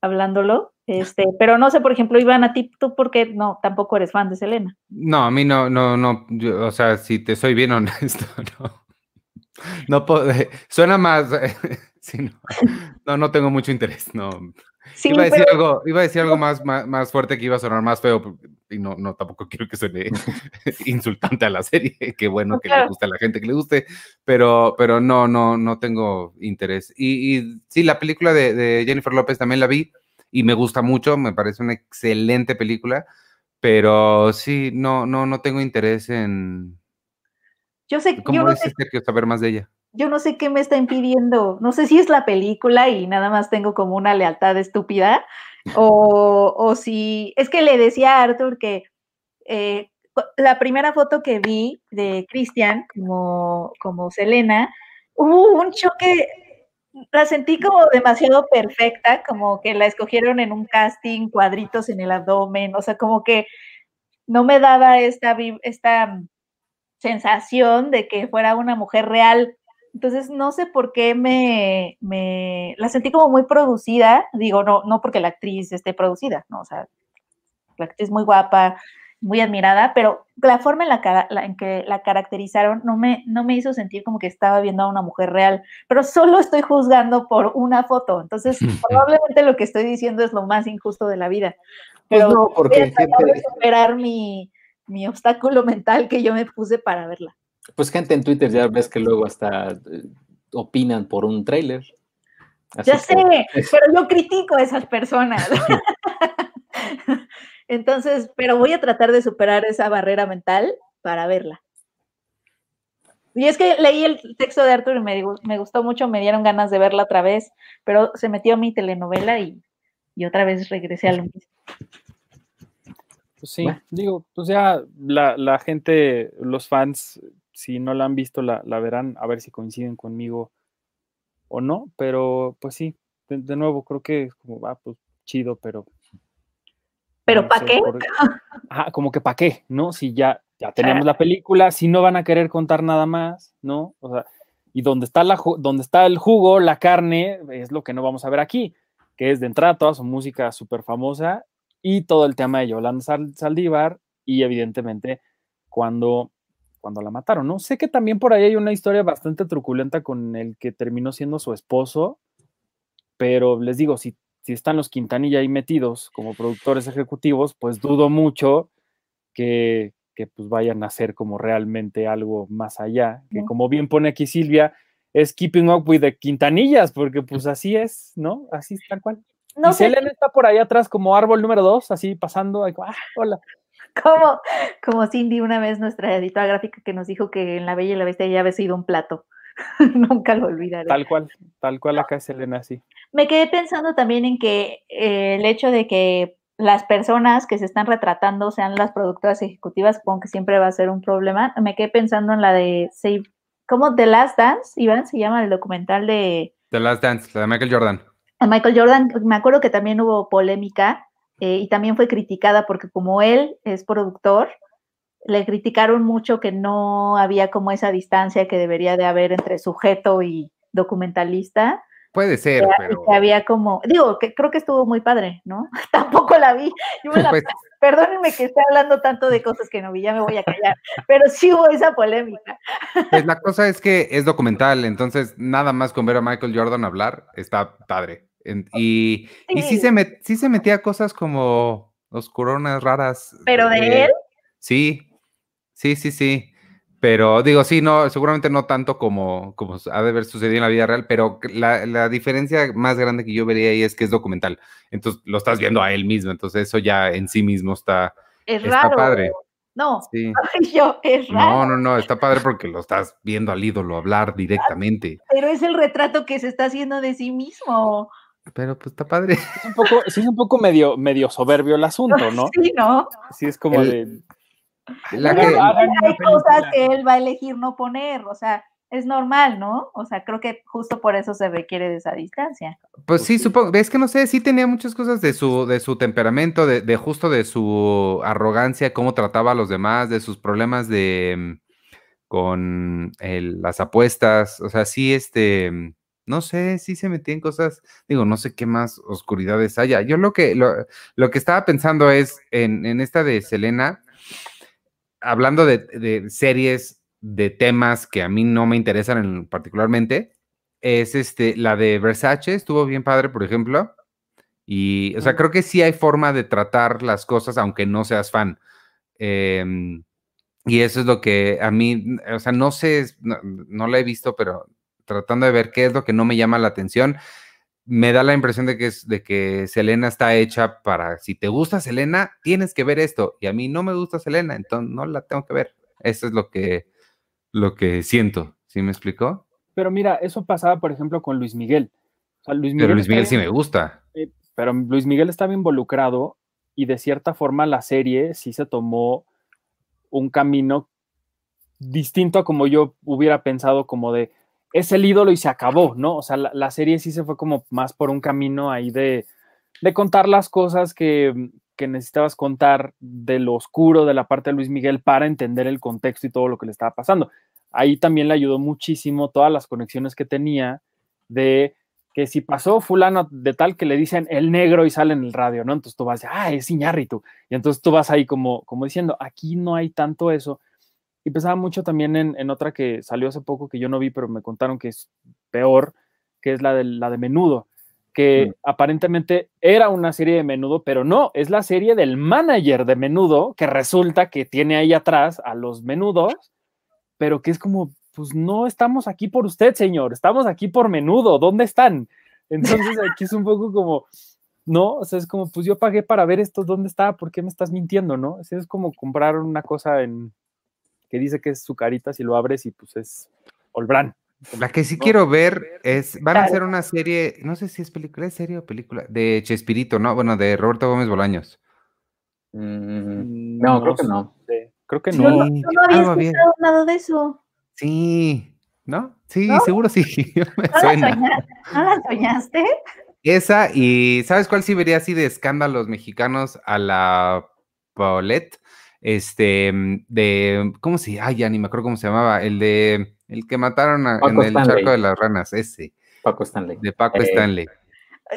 hablándolo, este, pero no sé, por ejemplo, Iván, a ti, tú por qué no, tampoco eres fan de Selena. No, a mí no, no, no, yo, o sea, si te soy bien honesto, no. No puedo, suena más, sí, no, no, no tengo mucho interés, no. Sí, iba a decir pero- algo, iba a decir algo más, más, más fuerte que iba a sonar más feo, y no, no, tampoco quiero que suene insultante a la serie, qué bueno No, que claro. le guste a la gente que le guste, pero, pero no, no, no tengo interés. Y, y sí, la película de, de Jennifer López también la vi y me gusta mucho, me parece una excelente película, pero sí, no, no, no tengo interés en, yo sé, ¿cómo no dices, sé Sergio, saber más de ella? Yo no sé qué me está impidiendo. No sé si es la película y nada más tengo como una lealtad estúpida o, o si es que le decía a Arthur que eh, la primera foto que vi de Cristian como, como Selena, hubo un choque, la sentí como demasiado perfecta, como que la escogieron en un casting, cuadritos en el abdomen, o sea, como que no me daba esta, esta sensación de que fuera una mujer real. Entonces, no sé por qué me, me la sentí como muy producida. Digo, no, no porque la actriz esté producida, no, o sea, la actriz muy guapa, muy admirada, pero la forma en la, cara- la- en que la caracterizaron no me, no me hizo sentir como que estaba viendo a una mujer real, pero solo estoy juzgando por una foto. Entonces, probablemente lo que estoy diciendo es lo más injusto de la vida. Pues Pero voy a gente, superar mi, mi obstáculo mental que yo me puse para verla. Pues gente en Twitter ya ves que luego hasta eh, opinan por un tráiler. Ya que- sé, pero yo critico a esas personas. Entonces, pero voy a tratar de superar esa barrera mental para verla. Y es que leí el texto de Arthur y me, me gustó mucho, me dieron ganas de verla otra vez, pero se metió a mi telenovela y, y otra vez regresé a lo mismo. Pues sí, Bueno. digo, pues ya la, la gente, los fans, si no la han visto, la, la verán, a ver si coinciden conmigo o no, pero pues sí, de, de nuevo, creo que es como, va, pues chido, pero... ¿Pero no pa' sé, qué? por- Ajá, como que para qué, ¿no? Si ya, ya tenemos la película, si no van a querer contar nada más, ¿no? O sea, y donde está, la, donde está el jugo, la carne, es lo que no vamos a ver aquí, que es de entrada toda su música súper famosa y todo el tema de Yolanda Sal- Saldívar y evidentemente cuando, cuando la mataron, ¿no? Sé que también por ahí hay una historia bastante truculenta con el que terminó siendo su esposo, pero les digo, si, si están los Quintanilla ahí metidos como productores ejecutivos, pues dudo mucho que, que pues vayan a hacer como realmente algo más allá, que como bien pone aquí Silvia, es Keeping Up with the Quintanillas, porque pues así es, ¿no? Así es tal cual. No y sé Selena está por ahí atrás como árbol número dos, así pasando, ahí, ah, hola. Como, como Cindy una vez, nuestra editora gráfica, que nos dijo que en La Bella y la Bestia ya había sido un plato. Nunca lo olvidaré. Tal cual, tal cual acá es Selena, sí. Me quedé pensando también en que eh, el hecho de que las personas que se están retratando sean las productoras ejecutivas, supongo que siempre va a ser un problema. Me quedé pensando en la de Save, ¿cómo? The Last Dance, Iván, se llama el documental de, The Last Dance, la de Michael Jordan. a Michael Jordan. Me acuerdo que también hubo polémica eh, y también fue criticada porque como él es productor, le criticaron mucho que no había como esa distancia que debería de haber entre sujeto y documentalista. Puede ser, que, pero. que había como, digo, que creo que estuvo muy padre, ¿no? Tampoco la vi. Yo me la- Pues, perdónenme que esté hablando tanto de cosas que no vi, ya me voy a callar, pero sí hubo esa polémica. pues la cosa es que es documental, entonces nada más con ver a Michael Jordan hablar está padre. En- y, y sí Sí. se, met- sí se metía cosas como oscuronas, raras. Pero de eh, él, Sí, sí, sí, sí. Pero digo, sí, no, seguramente no tanto como, como ha de haber sucedido en la vida real, pero la, la diferencia más grande que yo vería ahí es que es documental. Entonces lo estás viendo a él mismo, entonces eso ya en sí mismo está, es está raro. padre. No, Sí. yo, es raro. No, no, no, está padre porque lo estás viendo al ídolo hablar directamente. Pero es el retrato que se está haciendo de sí mismo. Pero pues está padre. Es un poco, sí es un poco medio, medio soberbio el asunto, ¿no? Sí, ¿no? Sí es como El- de. La que- Hay cosas que él va a elegir no poner, o sea, es normal, ¿no? O sea, creo que justo por eso se requiere de esa distancia. Pues sí, sí. supongo, es que no sé, sí tenía muchas cosas de su, de su temperamento, de, de justo de su arrogancia, cómo trataba a los demás, de sus problemas de mm, con el- las apuestas, o sea, sí, este, mm, no sé, sí se metía en cosas, digo, no sé qué más oscuridades haya. Yo lo que, lo, lo que estaba pensando es en, en esta de Selena, hablando de, de series, de temas que a mí no me interesan en- particularmente, es este, la de Versace, estuvo bien padre, por ejemplo. Y, o sea, creo que sí hay forma de tratar las cosas aunque no seas fan. Em, y eso es lo que a mí, o sea, no sé, no la he visto, pero tratando de ver qué es lo que no me llama la atención, me da la impresión de que, es, de que Selena está hecha para, si te gusta Selena, tienes que ver esto. Y a mí no me gusta Selena, entonces no la tengo que ver. Eso es lo que, lo que siento. ¿Sí me explicó? Pero mira, eso pasaba, por ejemplo, con Luis Miguel. O sea, Luis Pero Luis Miguel sí me gusta. pero Luis Miguel estaba involucrado y de cierta forma la serie sí se tomó un camino distinto a como yo hubiera pensado, como de es el ídolo y se acabó, ¿no? O sea, la, la serie sí se fue como más por un camino ahí de, de contar las cosas que, que necesitabas contar de lo oscuro de la parte de Luis Miguel para entender el contexto y todo lo que le estaba pasando. Ahí también le ayudó muchísimo todas las conexiones que tenía de que si pasó fulano de tal que le dicen el negro y sale en el radio, ¿no? Entonces tú vas, ah, es Iñárritu. Y entonces tú vas ahí como, como diciendo, aquí no hay tanto eso. Y pensaba mucho también en, en otra que salió hace poco que yo no vi, pero me contaron que es peor, que es la de, la de Menudo, que Mm. aparentemente era una serie de Menudo, pero no, es la serie del manager de Menudo, que resulta que tiene ahí atrás a los Menudos, pero que es como, pues no estamos aquí por usted, señor, estamos aquí por Menudo, ¿dónde están? Entonces aquí es un poco como, no, o sea, es como, pues yo pagué para ver esto, ¿dónde está? ¿Por qué me estás mintiendo, no? O sea, es como comprar una cosa en que dice que es su carita si lo abres y pues es Olbran. La que sí No. quiero ver es, van a hacer una serie, no sé si es película, es serie o película, de Chespirito, ¿no? Bueno, de Roberto Gómez Bolaños. Mm, no, creo que no. Creo que Yo no. no, Sí, yo no había escuchado nada de eso. Sí, ¿no? Sí, ¿No? seguro sí, me ¿No la, suena. ¿No la soñaste? Esa y, ¿sabes cuál sí vería así de escándalos mexicanos a la Paulette? Este, mm, de, ¿cómo se Ay, ya ni me acuerdo cómo se llamaba, el de, el que mataron a- en Paco el Stanley. charco de las ranas, ese, Paco Stanley. de Paco Eh, Stanley.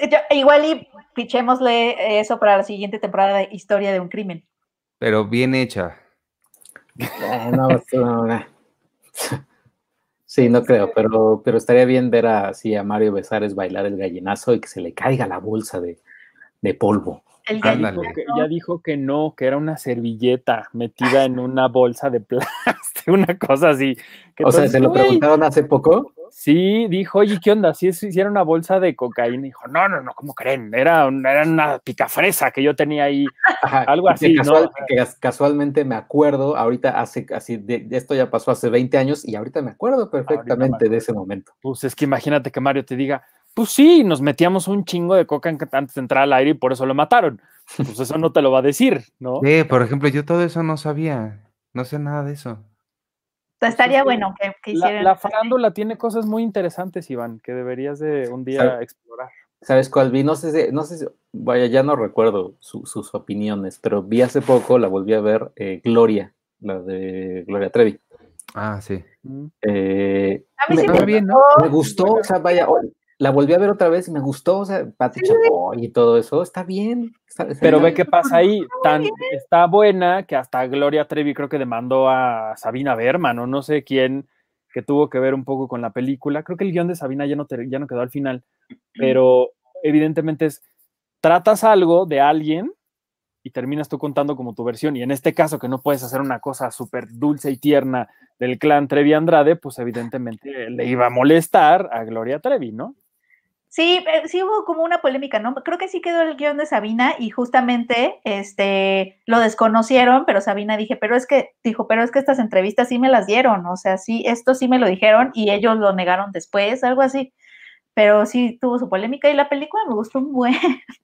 Yo- igual y pichémosle eso para la siguiente temporada de Historia de un Crimen. Pero bien hecha. Eh, no, esto no, eh. Sí, no creo, pero, pero estaría bien ver así a Mario Besares bailar el gallinazo y que se le caiga la bolsa de, de polvo. El Ya dijo, que, ya dijo que no, que era una servilleta metida en una bolsa de plástico, una cosa así. que O sea, se lo preguntaron hace poco. Sí, dijo, oye, ¿qué onda? Si es- si era una bolsa de cocaína. Dijo, no, no, no, ¿cómo creen? Era, un- era una picafresa que yo tenía ahí. Ajá, Algo que así, que cas- casualmente me acuerdo, ahorita hace así, de, esto ya pasó hace 20 años y ahorita me acuerdo perfectamente acuerdo. de ese momento. Pues es que imagínate que Mario te diga, pues sí, nos metíamos un chingo de coca en- antes de entrar al aire y por eso lo mataron. Pues eso no te lo va a decir, ¿no? Sí, por ejemplo, yo todo eso no sabía. No sé nada de eso. O sea, estaría sí, bueno que, que La, hicieran. la farándula tiene cosas muy interesantes, Iván, que deberías de un día ¿Sabe? explorar. ¿Sabes cuál vi? No sé si, no sé si- vaya, ya no recuerdo su- sus opiniones, pero vi hace poco, la volví a ver, eh, Gloria, la de Gloria Trevi. Ah, sí. Mm. Eh, A mí sí me, me me gustó, o sea, vaya, la volví a ver otra vez y me gustó, o sea, Pati Chapoy y todo eso, está bien. está- está Pero bien. ve qué pasa ahí, tan, está buena que hasta Gloria Trevi creo que demandó a Sabina Berman o no sé quién que tuvo que ver un poco con la película. Creo que el guion de Sabina ya no, te- ya no quedó al final, pero evidentemente es, tratas algo de alguien y terminas tú contando como tu versión. Y en este caso, que no puedes hacer una cosa súper dulce y tierna del clan Trevi Andrade, pues evidentemente le iba a molestar a Gloria Trevi, ¿no? Sí, eh, sí hubo como una polémica, ¿no? Creo que sí quedó el guion de Sabina y justamente este lo desconocieron, pero Sabina dije, pero es que, dijo, pero es que estas entrevistas sí me las dieron, o sea, sí, esto sí me lo dijeron y ellos lo negaron después, algo así. Pero sí tuvo su polémica y la película me gustó un buen.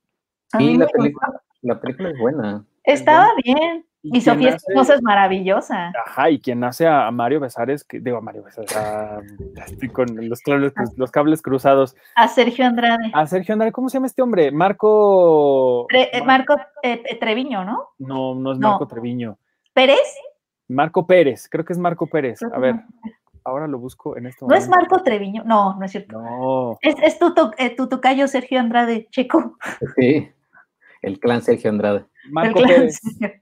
Sí, la película, la película es buena. Estaba bien. ¿Y Sofía hace? Espinosa es maravillosa. Ajá, y quien hace a, Mario Besares, que digo a Mario Besares, a- estoy con los cables, cruz- los cables cruzados. A Sergio Andrade. A Sergio Andrade, ¿cómo se llama este hombre? Marco. Tre- eh, Mar- Marco eh, eh, Treviño, ¿no? No, no es No. Marco Treviño. ¿Pérez? Marco Pérez, creo que es Marco Pérez. A ver, ahora lo busco en este ¿No es momento. Marco Treviño? No, no es cierto. No. Es, es tu, to- eh, tu tocayo Sergio Andrade, Checo. Sí, el clan Sergio Andrade. Marco El clan Pérez. Sergio.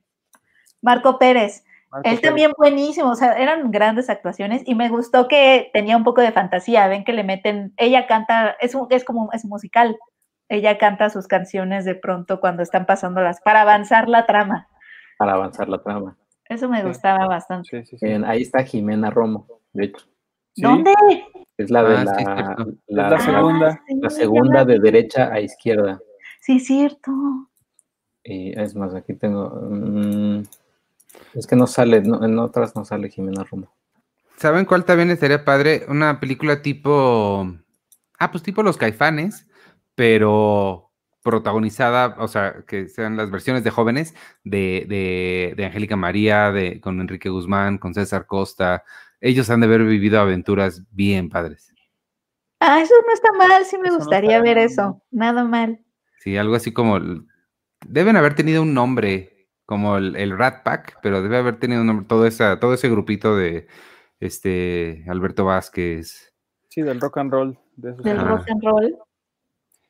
Marco Pérez. Marco Él Pérez. también buenísimo, o sea, eran grandes actuaciones y me gustó que tenía un poco de fantasía, ven que le meten, ella canta, es, un, es como, es musical, ella canta sus canciones de pronto cuando están pasándolas, para avanzar la trama, para avanzar la trama. eso me Sí. gustaba bastante. Sí, sí, sí. En- ahí está Jimena Romo, de hecho. Sí, ¿Dónde? Es la de Ah, la, sí, cierto. la- Es la segunda. Ah, sí, la segunda de derecha a izquierda. Sí, es cierto. Y es más, aquí tengo. mm, es que no sale, no- en otras no sale Jimena Romo. ¿Saben cuál también estaría padre? Una película tipo. Ah, pues tipo Los Caifanes, pero protagonizada, o sea, que sean las versiones de jóvenes de, de, de Angélica María, de, con Enrique Guzmán, con César Costa. Ellos han de haber vivido aventuras bien padres. Ah, eso no está mal, sí me Eso gustaría ver eso, nada mal. Sí, algo así como. Deben haber tenido un nombre, como el, el Rat Pack, pero debe haber tenido un nombre, todo, esa, todo ese grupito de este Alberto Vázquez. Sí, del rock and roll. De esos Del años. rock and roll.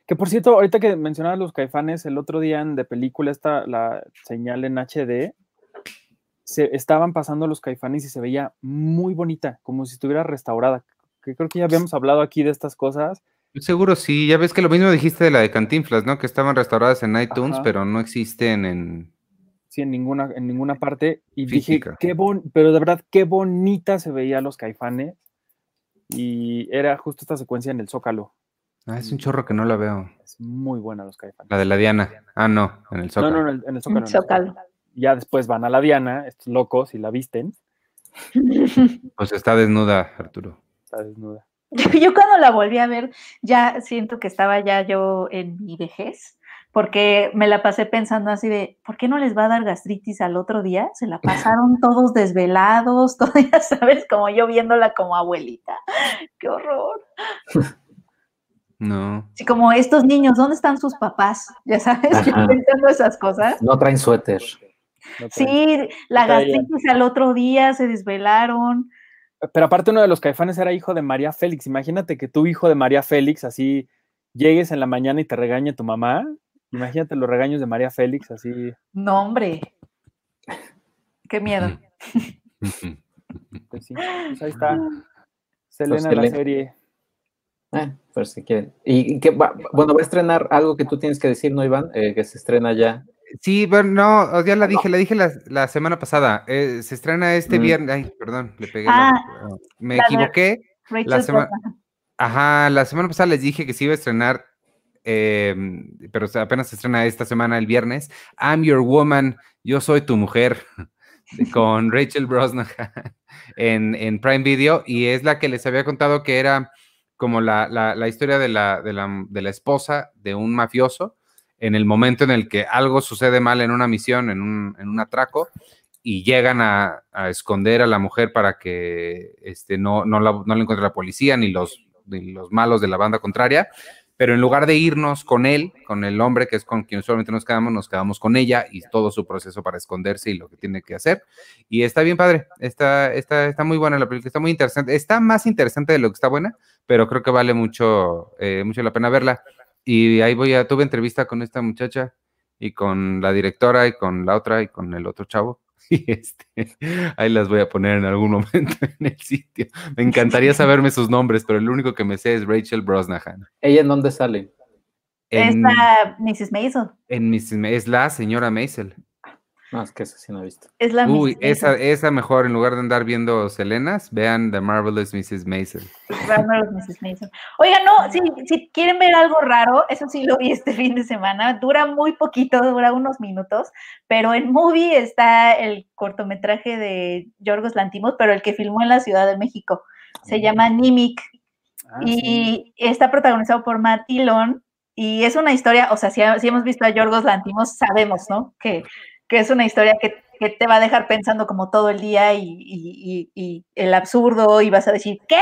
Que por cierto, ahorita que mencionabas los caifanes, el otro día en de película, esta, la señal en HD, se estaban pasando los caifanes y se veía muy bonita, como si estuviera restaurada. Que creo que ya habíamos hablado aquí de estas cosas. Seguro sí, ya ves que lo mismo dijiste de la de Cantinflas, ¿no? Que estaban restauradas en iTunes, Ajá. pero no existen en... Sí, en ninguna, en ninguna parte. Y Física. dije, qué bon pero de verdad, qué bonita se veía los caifanes. Y era justo esta secuencia en el Zócalo. Ah, es un chorro que no la veo. Es muy buena los caifanes. La de la Diana. Ah, no, en el Zócalo. no, no, en el, en el Zócalo. En. Ya después van a la Diana, estos locos, y la visten. Pues está desnuda, Arturo. Está desnuda. Yo, yo cuando la volví a ver, ya siento que estaba ya yo en mi vejez, porque me la pasé pensando así de, ¿por qué no les va a dar gastritis al otro día? Se la pasaron todos desvelados, todo, ya sabes, como yo viéndola como abuelita. ¡Qué horror! No. Así como estos niños, ¿dónde están sus papás? Ya sabes, yo Ajá. pensando esas cosas. No traen suéter. No traen- Sí, la gastritis al otro día, se desvelaron. Pero aparte uno de los caifanes era hijo de María Félix. Imagínate que tu hijo de María Félix así llegues en la mañana y te regañe tu mamá. Imagínate los regaños de María Félix así. No, hombre. Qué miedo. Pues sí, pues ahí está. Selena la Selena. serie. Eh, por si quieren. Y, que va, bueno, va a estrenar algo que tú tienes que decir, ¿no, Iván? Eh, que se estrena ya. Sí, bueno, no, ya la dije, la dije la, la semana pasada. Eh, se estrena este Mm. viernes. Ay, perdón, le pegué. Ah, la- me la de equivoqué. Rachel sema-. Ajá, la semana pasada les dije que se iba a estrenar, em, pero apenas se estrena esta semana el viernes. I'm Your Woman, Yo Soy Tu Mujer, con Rachel Brosnahan en, en Prime Video, y es la que les había contado que era como la, la- la historia de la, de, la, de la esposa de un mafioso en el momento en el que algo sucede mal en una misión, en un, en un atraco, y llegan a, a esconder a la mujer para que este, no, no, la, no la encuentre la policía ni los, ni los malos de la banda contraria. Pero en lugar de irnos con él, con el hombre que es con quien usualmente nos quedamos, nos quedamos con ella y todo su proceso para esconderse y lo que tiene que hacer. Y está bien padre, está, está, está muy buena la película, está muy interesante. Está más interesante de lo que está buena, pero creo que vale mucho, eh, mucho la pena verla. Y ahí voy a, tuve entrevista con esta muchacha y con la directora y con la otra y con el otro chavo. Y este, ahí las voy a poner en algún momento en el sitio. Me encantaría saberme sus nombres, pero el único que me sé es Rachel Brosnahan. ¿Ella en dónde sale? En, Esta Mrs. Maisel. en es la señora Maisel. No, es que eso sí no he visto. Es la Uy, esa, esa mejor, en lugar de andar viendo Selenas, vean The Marvelous Mrs. Maisel. Marvelous Mrs. Maisel. Oigan, no, si, si quieren ver algo raro, eso sí lo vi este fin de semana. Dura muy poquito, dura unos minutos, pero en Movie está el cortometraje de Yorgos Lantimos, pero el que filmó en la Ciudad de México. Se llama Nimic Ah, sí. y está protagonizado por Matt Dillon y es una historia, o sea, si, si hemos visto a Yorgos Lantimos, sabemos, ¿no? Que, que es una historia que, que te va a dejar pensando como todo el día y, y- el absurdo y vas a decir, ¿qué?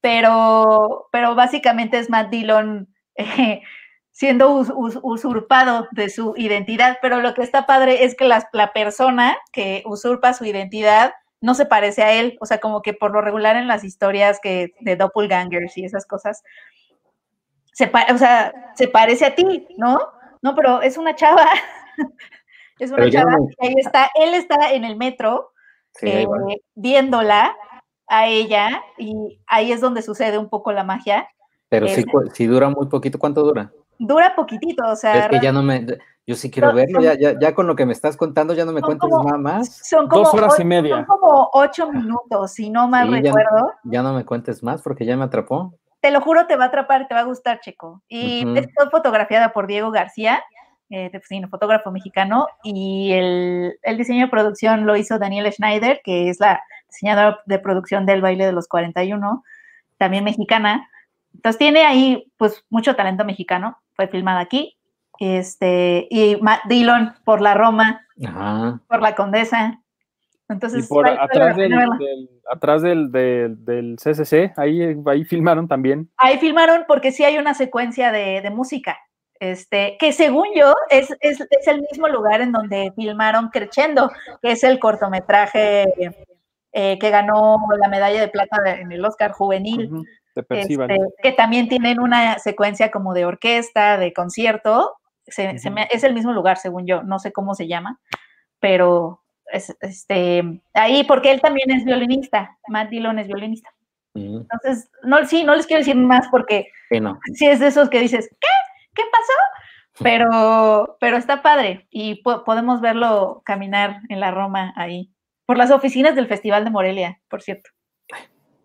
Pero, pero básicamente es Matt Dillon eh, siendo us- us- usurpado de su identidad, pero lo que está padre es que las- la persona que usurpa su identidad no se parece a él, o sea, como que por lo regular en las historias que de doppelgangers y esas cosas, se, o sea, se parece a ti, ¿no? No, pero es una chava, es una chava, no- ahí está, él está en el metro Sí, eh, viéndola a ella y ahí es donde sucede un poco la magia. Pero sí, eh, sí dura muy poquito. ¿Cuánto dura? Dura poquitito, o sea, Es que ya no me. Yo sí quiero verlo. son- Ya, ya, ya con lo que me estás contando, ya no me cuentes como- nada más. son como, Dos horas y ocho- media. son como ocho minutos, si no mal Sí, recuerdo. Ya no me cuentes más porque ya me atrapó. Te lo juro, te va a atrapar, te va a gustar, Checo. Y es fue fotografiada por Diego García, eh, fotógrafo mexicano, y el, el diseño de producción lo hizo Daniela Schneider, que es la diseñadora de producción del baile de los 41, también mexicana. Entonces tiene ahí pues mucho talento mexicano, fue filmada aquí. Este, y Matt Dillon por la Roma, Ajá. por la Condesa. Y Entonces, por vale- vale atrás, del, del- atrás del, del, del CCC, ahí, ahí filmaron también. Ahí filmaron porque sí hay una secuencia de, de música, este, que según yo es, es, es el mismo lugar en donde filmaron Crescendo, que es el cortometraje eh, que ganó la medalla de plata en el Oscar juvenil, este, que también tienen una secuencia como de orquesta, de concierto. Se- se Ujú. me- es el mismo lugar, según yo, no sé cómo se llama, pero es, este, ahí porque él también es violinista, Matt Dillon es violinista. Entonces, no, sí, no les quiero decir más porque sí, no. sí es de esos que dices, ¿qué? ¿Qué pasó? Pero, pero está padre y po- podemos verlo caminar en la Roma ahí, por las oficinas del Festival de Morelia, por cierto.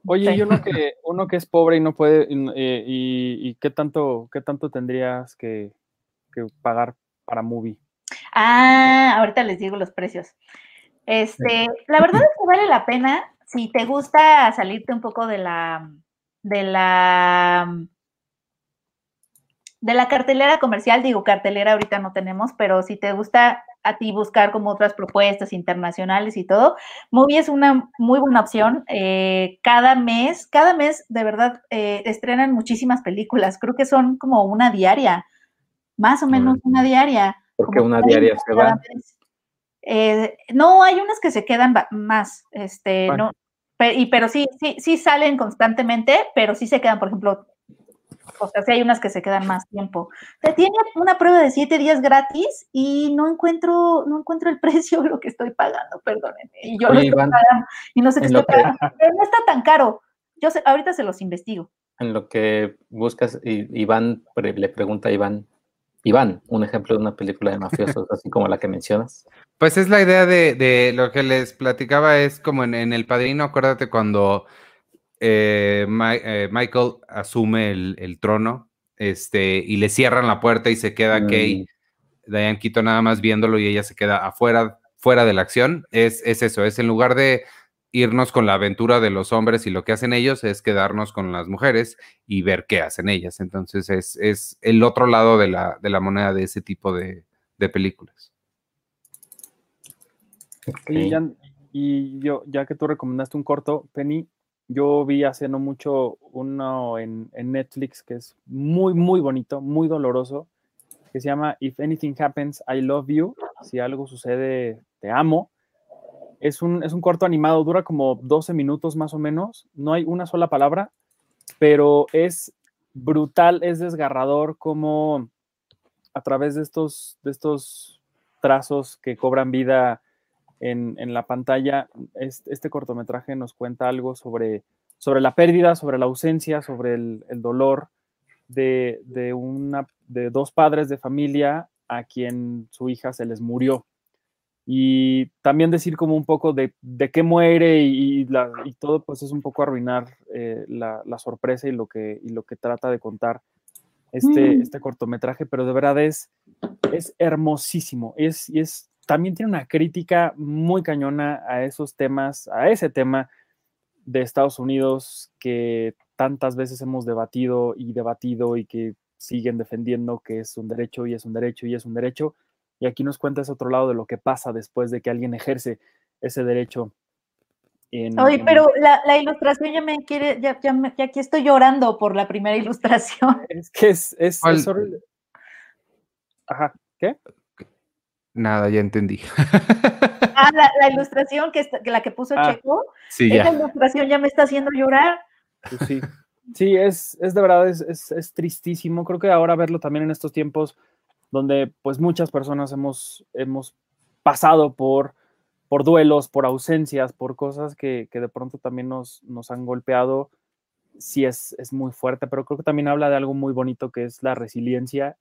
Oye, Sí. y uno que, uno que es pobre y no puede, y, eh, y- y qué tanto, qué tanto tendrías que, que pagar para movie. Ah, ahorita les digo los precios. Este, la verdad es que vale la pena si te gusta salirte un poco de la, de la, de la cartelera comercial, digo cartelera ahorita no tenemos, pero si te gusta a ti buscar como otras propuestas internacionales y todo, Movie es una muy buena opción. Eh, cada mes, cada mes de verdad eh, estrenan muchísimas películas. Creo que son como una diaria, más o menos Mm. una diaria. Porque una 30 diaria se va. Eh, no, hay unas que se quedan más, este, Bueno. no, pe- y, pero sí, sí, sí salen constantemente, pero sí se quedan, por ejemplo, o sea, sí hay unas que se quedan más tiempo. Te tiene una prueba de siete días gratis y no encuentro, no encuentro el precio de lo que estoy pagando, perdónenme. Y yo lo Oye, estoy Iván, pagando y no sé qué en estoy lo que- pagando, pero no está tan caro. Yo sé- ahorita se los investigo. En lo que buscas, Iván le pregunta a Iván, Iván, un ejemplo de una película de mafiosos, así como la que mencionas. Pues es la idea de, lo que les platicaba, es como en, El Padrino, acuérdate cuando eh, eh, Michael asume el, trono este, y le cierran la puerta y se queda mm. Kay, Diane Quito nada más viéndolo y ella se queda afuera, fuera de la acción. Es, es eso, es en lugar de irnos con la aventura de los hombres y lo que hacen ellos es quedarnos con las mujeres y ver qué hacen ellas. Entonces es, el otro lado de la, moneda de ese tipo de, películas. Y, yo, ya que tú recomendaste un corto, Penny, yo vi hace no mucho uno en, Netflix que es muy, muy bonito, muy doloroso, que se llama If Anything Happens, I Love You. Si algo sucede, te amo es un, corto animado, dura como 12 minutos más o menos, no hay una sola palabra, pero es brutal, es desgarrador como a través de estos, de estos trazos que cobran vida en, la pantalla, este, cortometraje nos cuenta algo sobre, sobre la pérdida, sobre la ausencia, sobre el, dolor de, una, de dos padres de familia a quien su hija se les murió y también decir como un poco de, de qué muere y, la, y, todo, pues es un poco arruinar eh, la, la, sorpresa y lo, que, y lo que trata de contar este, mm. este cortometraje, pero de verdad es, es hermosísimo. Es, y es, también tiene una crítica muy cañona a esos temas, a ese tema de Estados Unidos que tantas veces hemos debatido y debatido y que siguen defendiendo que es un derecho y es un derecho y es un derecho y aquí nos cuenta ese otro lado de lo que pasa después de que alguien ejerce ese derecho. Oye, pero la, ilustración ya me quiere, ya, ya, aquí estoy llorando por la primera ilustración. Es que es, es, Ajá, ¿qué? Nada, ya entendí. Ah, la, ilustración que, la que puso ah, Checo, sí, esa ilustración ya me está haciendo llorar. Pues sí, sí, es, es de verdad, es, es, es, tristísimo. Creo que ahora verlo también en estos tiempos donde pues muchas personas hemos, hemos pasado por, por duelos, por ausencias, por cosas que, de pronto también nos, nos han golpeado, sí es, es muy fuerte, pero creo que también habla de algo muy bonito que es la resiliencia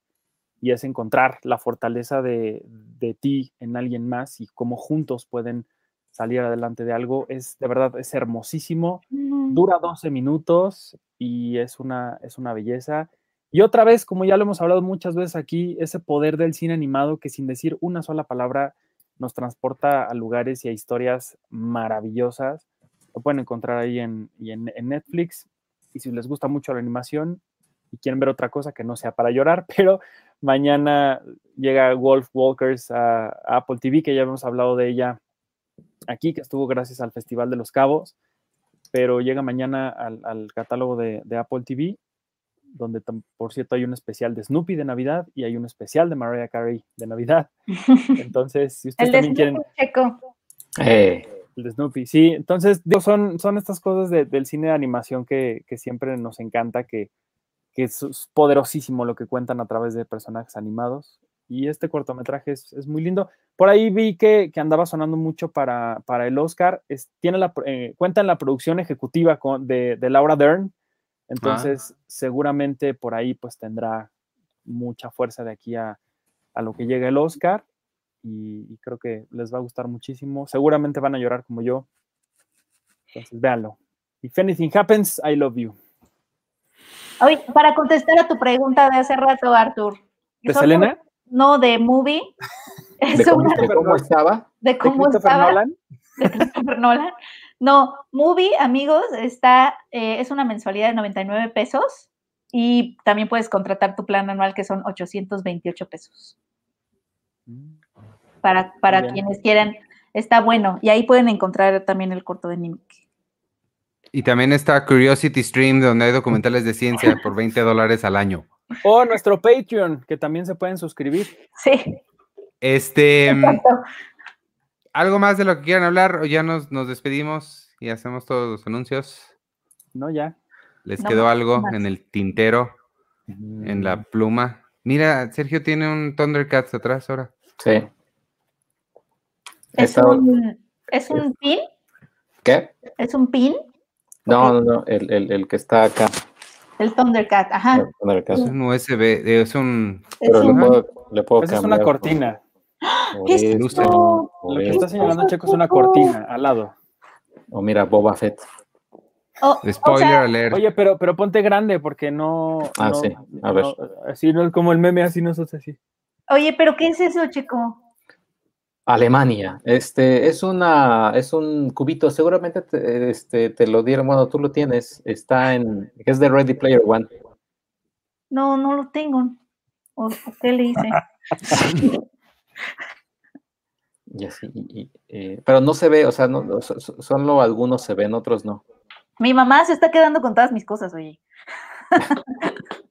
y es encontrar la fortaleza de, de ti en alguien más y cómo juntos pueden salir adelante de algo. Es de verdad, es hermosísimo. Dura 12 minutos y es una, es una belleza. Y otra vez, como ya lo hemos hablado muchas veces aquí, ese poder del cine animado que sin decir una sola palabra nos transporta a lugares y a historias maravillosas. Lo pueden encontrar ahí en, en, Netflix. Y si les gusta mucho la animación y quieren ver otra cosa que no sea para llorar, pero mañana llega Wolf Walkers a, Apple TV, que ya hemos hablado de ella aquí, que estuvo gracias al Festival de los Cabos, pero llega mañana al, catálogo de, de Apple TV donde por cierto hay un especial de Snoopy de Navidad y hay un especial de Mariah Carey de Navidad. Entonces, si ustedes también quieren... Eh. El de Snoopy, sí. Entonces, son, son estas cosas del cine de animación que, siempre nos encanta, que, es poderosísimo lo que cuentan a través de personajes animados. Y este cortometraje es, muy lindo. Por ahí vi que, andaba sonando mucho para, para el Oscar. tiene la, eh, cuenta en la producción ejecutiva de, de Laura Dern, entonces, seguramente por ahí pues tendrá mucha fuerza de aquí a, lo que llegue el Oscar y, creo que les va a gustar muchísimo. Seguramente van a llorar como yo. Entonces, véanlo. If anything happens, I love you. Oye, para contestar a tu pregunta de hace rato, Arthur. ¿De Selena? No, de movie. ¿De, cómo, estaba? ¿De cómo estaba? Nolan? De Christopher Nolan. No, Movie, amigos, está, eh, es una mensualidad de 99 pesos y también puedes contratar tu plan anual que son 828 pesos. Para, para quienes quieran, está bueno. Y ahí pueden encontrar también el corto de Nimic. Y también está Curiosity Stream, donde hay documentales de ciencia por 20 dólares al año. O nuestro Patreon, que también se pueden suscribir. Sí. Este, ¿Algo más de lo que quieran hablar o ya nos, despedimos y hacemos todos los anuncios? No, ya. ¿Les quedó algo en el tintero, en la mm. pluma? Mira, Sergio tiene un Thundercats atrás ahora. Sí. ¿Es un, ¿Es un pin? ¿Qué? ¿Es un pin? No, no, no, el, el, que está acá. El Thundercat, ajá. Es un USB, es un. Pero le puedo, le puedo Esa es una cortina. por ¿Qué es esto, esto? Lo que está esto. señalando Checo es una cortina al lado. O mira, Boba Fett. Oh, o Spoiler sea, alert. Oye, pero, pero ponte grande porque no. Ah, no- sí, a ver. no, así no es como el meme, así no es así. oye, pero ¿qué es eso, chico? Alemania. Este es una, es un cubito. Seguramente te, este, te lo dieron. Bueno, tú lo tienes. Está en, es de Ready Player One. No, no lo tengo. ¿O qué le hice? Y así, y- y, eh, pero no se ve, o sea, no, no, so- so- solo algunos se ven, otros no. Mi mamá se está quedando con todas mis cosas, oye.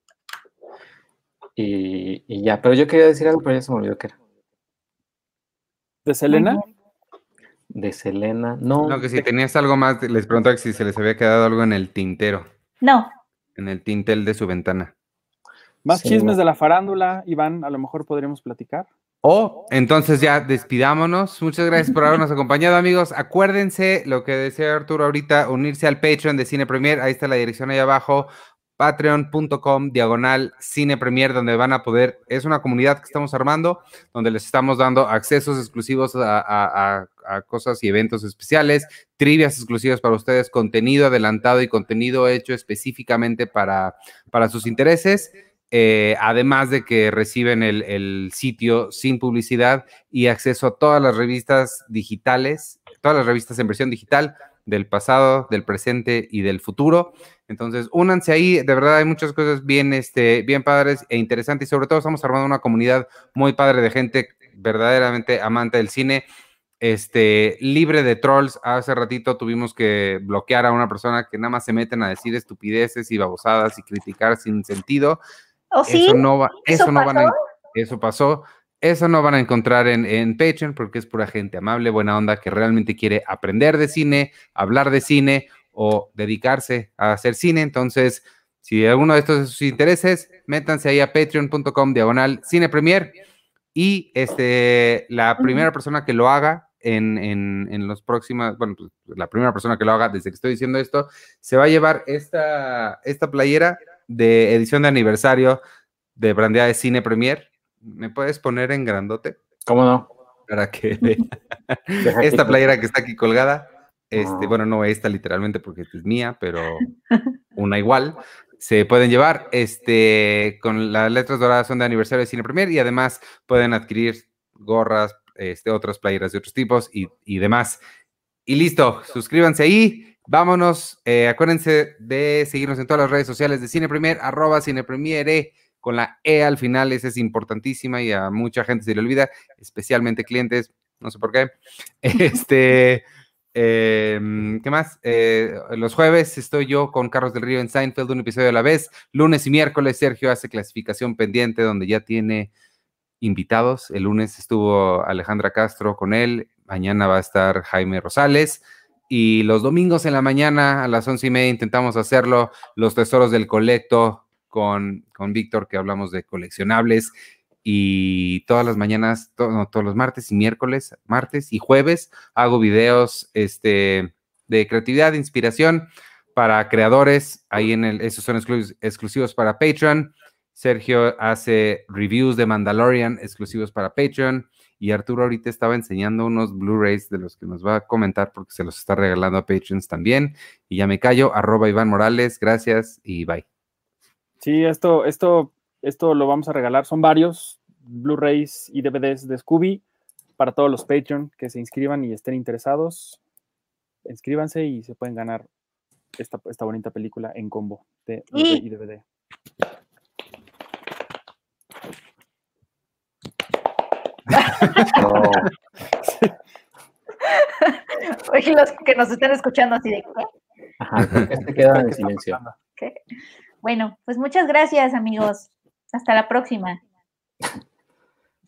Y, y ya, pero yo quería decir algo, pero ya se me olvidó que era. ¿De Selena? De Selena. No, No, que si tenías algo más, les preguntaba que si se les había quedado algo en el tintero, No, en el tintel de su ventana. Más Sí, chismes no. de la farándula, Iván, a lo mejor podríamos platicar. O entonces ya despidámonos. Muchas gracias por habernos acompañado, amigos. Acuérdense lo que decía Arturo ahorita, unirse al Patreon de Cine Premier. Ahí está la dirección ahí abajo. Patreon.com diagonal Cine Premier, donde van a poder, es una comunidad que estamos armando, donde les estamos dando accesos exclusivos a, cosas y eventos especiales, trivias exclusivas para ustedes, contenido adelantado y contenido hecho específicamente para, para sus intereses. Eh, además de que reciben el sitio sin publicidad y acceso a todas las revistas digitales, todas las revistas en versión digital del pasado, del presente y del futuro. Entonces, únanse ahí, de verdad hay muchas cosas bien, este, bien padres e interesantes y sobre todo estamos armando una comunidad muy padre de gente verdaderamente amante del cine, este, libre de trolls. Hace ratito tuvimos que bloquear a una persona que nada más se meten a decir estupideces y babosadas y criticar sin sentido. ¿o sí? Eso no va, ¿Eso eso, no van a, eso pasó. Eso no van a encontrar en, en Patreon porque es pura gente amable, buena onda, que realmente quiere aprender de cine, hablar de cine o dedicarse a hacer cine. Entonces, si alguno de estos es sus intereses, métanse ahí a patreon.com diagonal cine premier y este, la primera persona que lo haga en, en, en los próximas, bueno, pues, la primera persona que lo haga desde que estoy diciendo esto, se va a llevar esta, esta playera de edición de aniversario de Brandea de Cine Premier. ¿Me puedes poner en grandote ¿cómo no? para que vea Deja que- esta playera que está aquí colgada? Este, bueno, no esta literalmente porque es mía, pero una igual. Se pueden llevar este, con las letras doradas son de aniversario de Cine Premier y además pueden adquirir gorras, este, otras playeras de otros tipos y, y demás. Y listo, suscríbanse ahí. Vámonos. eh, acuérdense de seguirnos en todas las redes sociales de Cine Premier, arroba Cine Premiere, con la E al final. Esa es importantísima y a mucha gente se le olvida, especialmente clientes. No sé por qué. Este. Em, ¿Qué más? Eh, los jueves estoy yo con Carlos del Río en Seinfeld, un episodio a la vez. Lunes y miércoles Sergio hace clasificación pendiente donde ya tiene invitados. El lunes estuvo Alejandra Castro con él, mañana va a estar Jaime Rosales. Y los domingos en la mañana a las once y media intentamos hacerlo, los tesoros del colecto con, con Víctor, que hablamos de coleccionables. Y todas las mañanas, todos los martes y miércoles, martes y jueves, hago videos este, de creatividad, de inspiración para creadores. Ahí en el, esos son exclu- exclusivos para Patreon. Sergio hace reviews de Mandalorian exclusivos para Patreon. Y Arturo ahorita estaba enseñando unos Blu-rays de los que nos va a comentar porque se los está regalando a Patreons también. Y ya me callo, arroba Iván Morales, gracias y bye. Sí, esto, esto, esto lo vamos a regalar. Son varios Blu-rays y DVDs de Scooby para todos los Patreon que se inscriban y estén interesados. Inscríbanse y se pueden ganar esta, esta bonita película en combo de Blu-ray y DVD. No, Oye, los que nos están escuchando así de ¿qué? ajá, ¿por qué se quedan en silencio? ¿Qué? Bueno, pues muchas gracias, amigos. Hasta la próxima.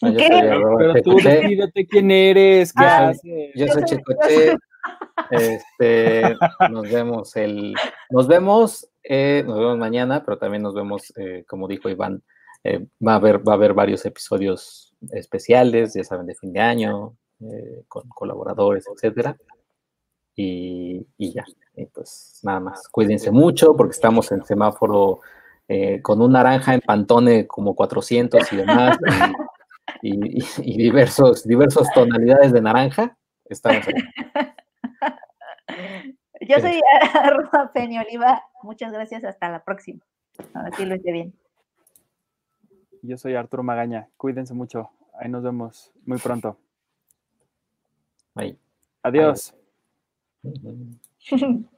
Arroba Pero tú despídete quién eres, qué Ah, haces. yo soy Checoche. Este, nos vemos el, nos vemos, eh, nos vemos mañana, pero también nos vemos, eh, como dijo Iván, eh, va a haber, va a haber varios episodios especiales, ya saben, de fin de año, eh, con colaboradores, etcétera. y, y ya. Y pues nada más, cuídense mucho porque estamos en semáforo eh, con un naranja en Pantone como 400 y demás, y, y- y diversos, diversos tonalidades de naranja. Estamos ahí. Yo soy arroba Penny Oliva. Muchas gracias. Hasta la próxima. Ahora sí lo hice bien. Yo soy Arturo Magaña. Cuídense mucho. Ahí nos vemos muy pronto. ahí. Adiós.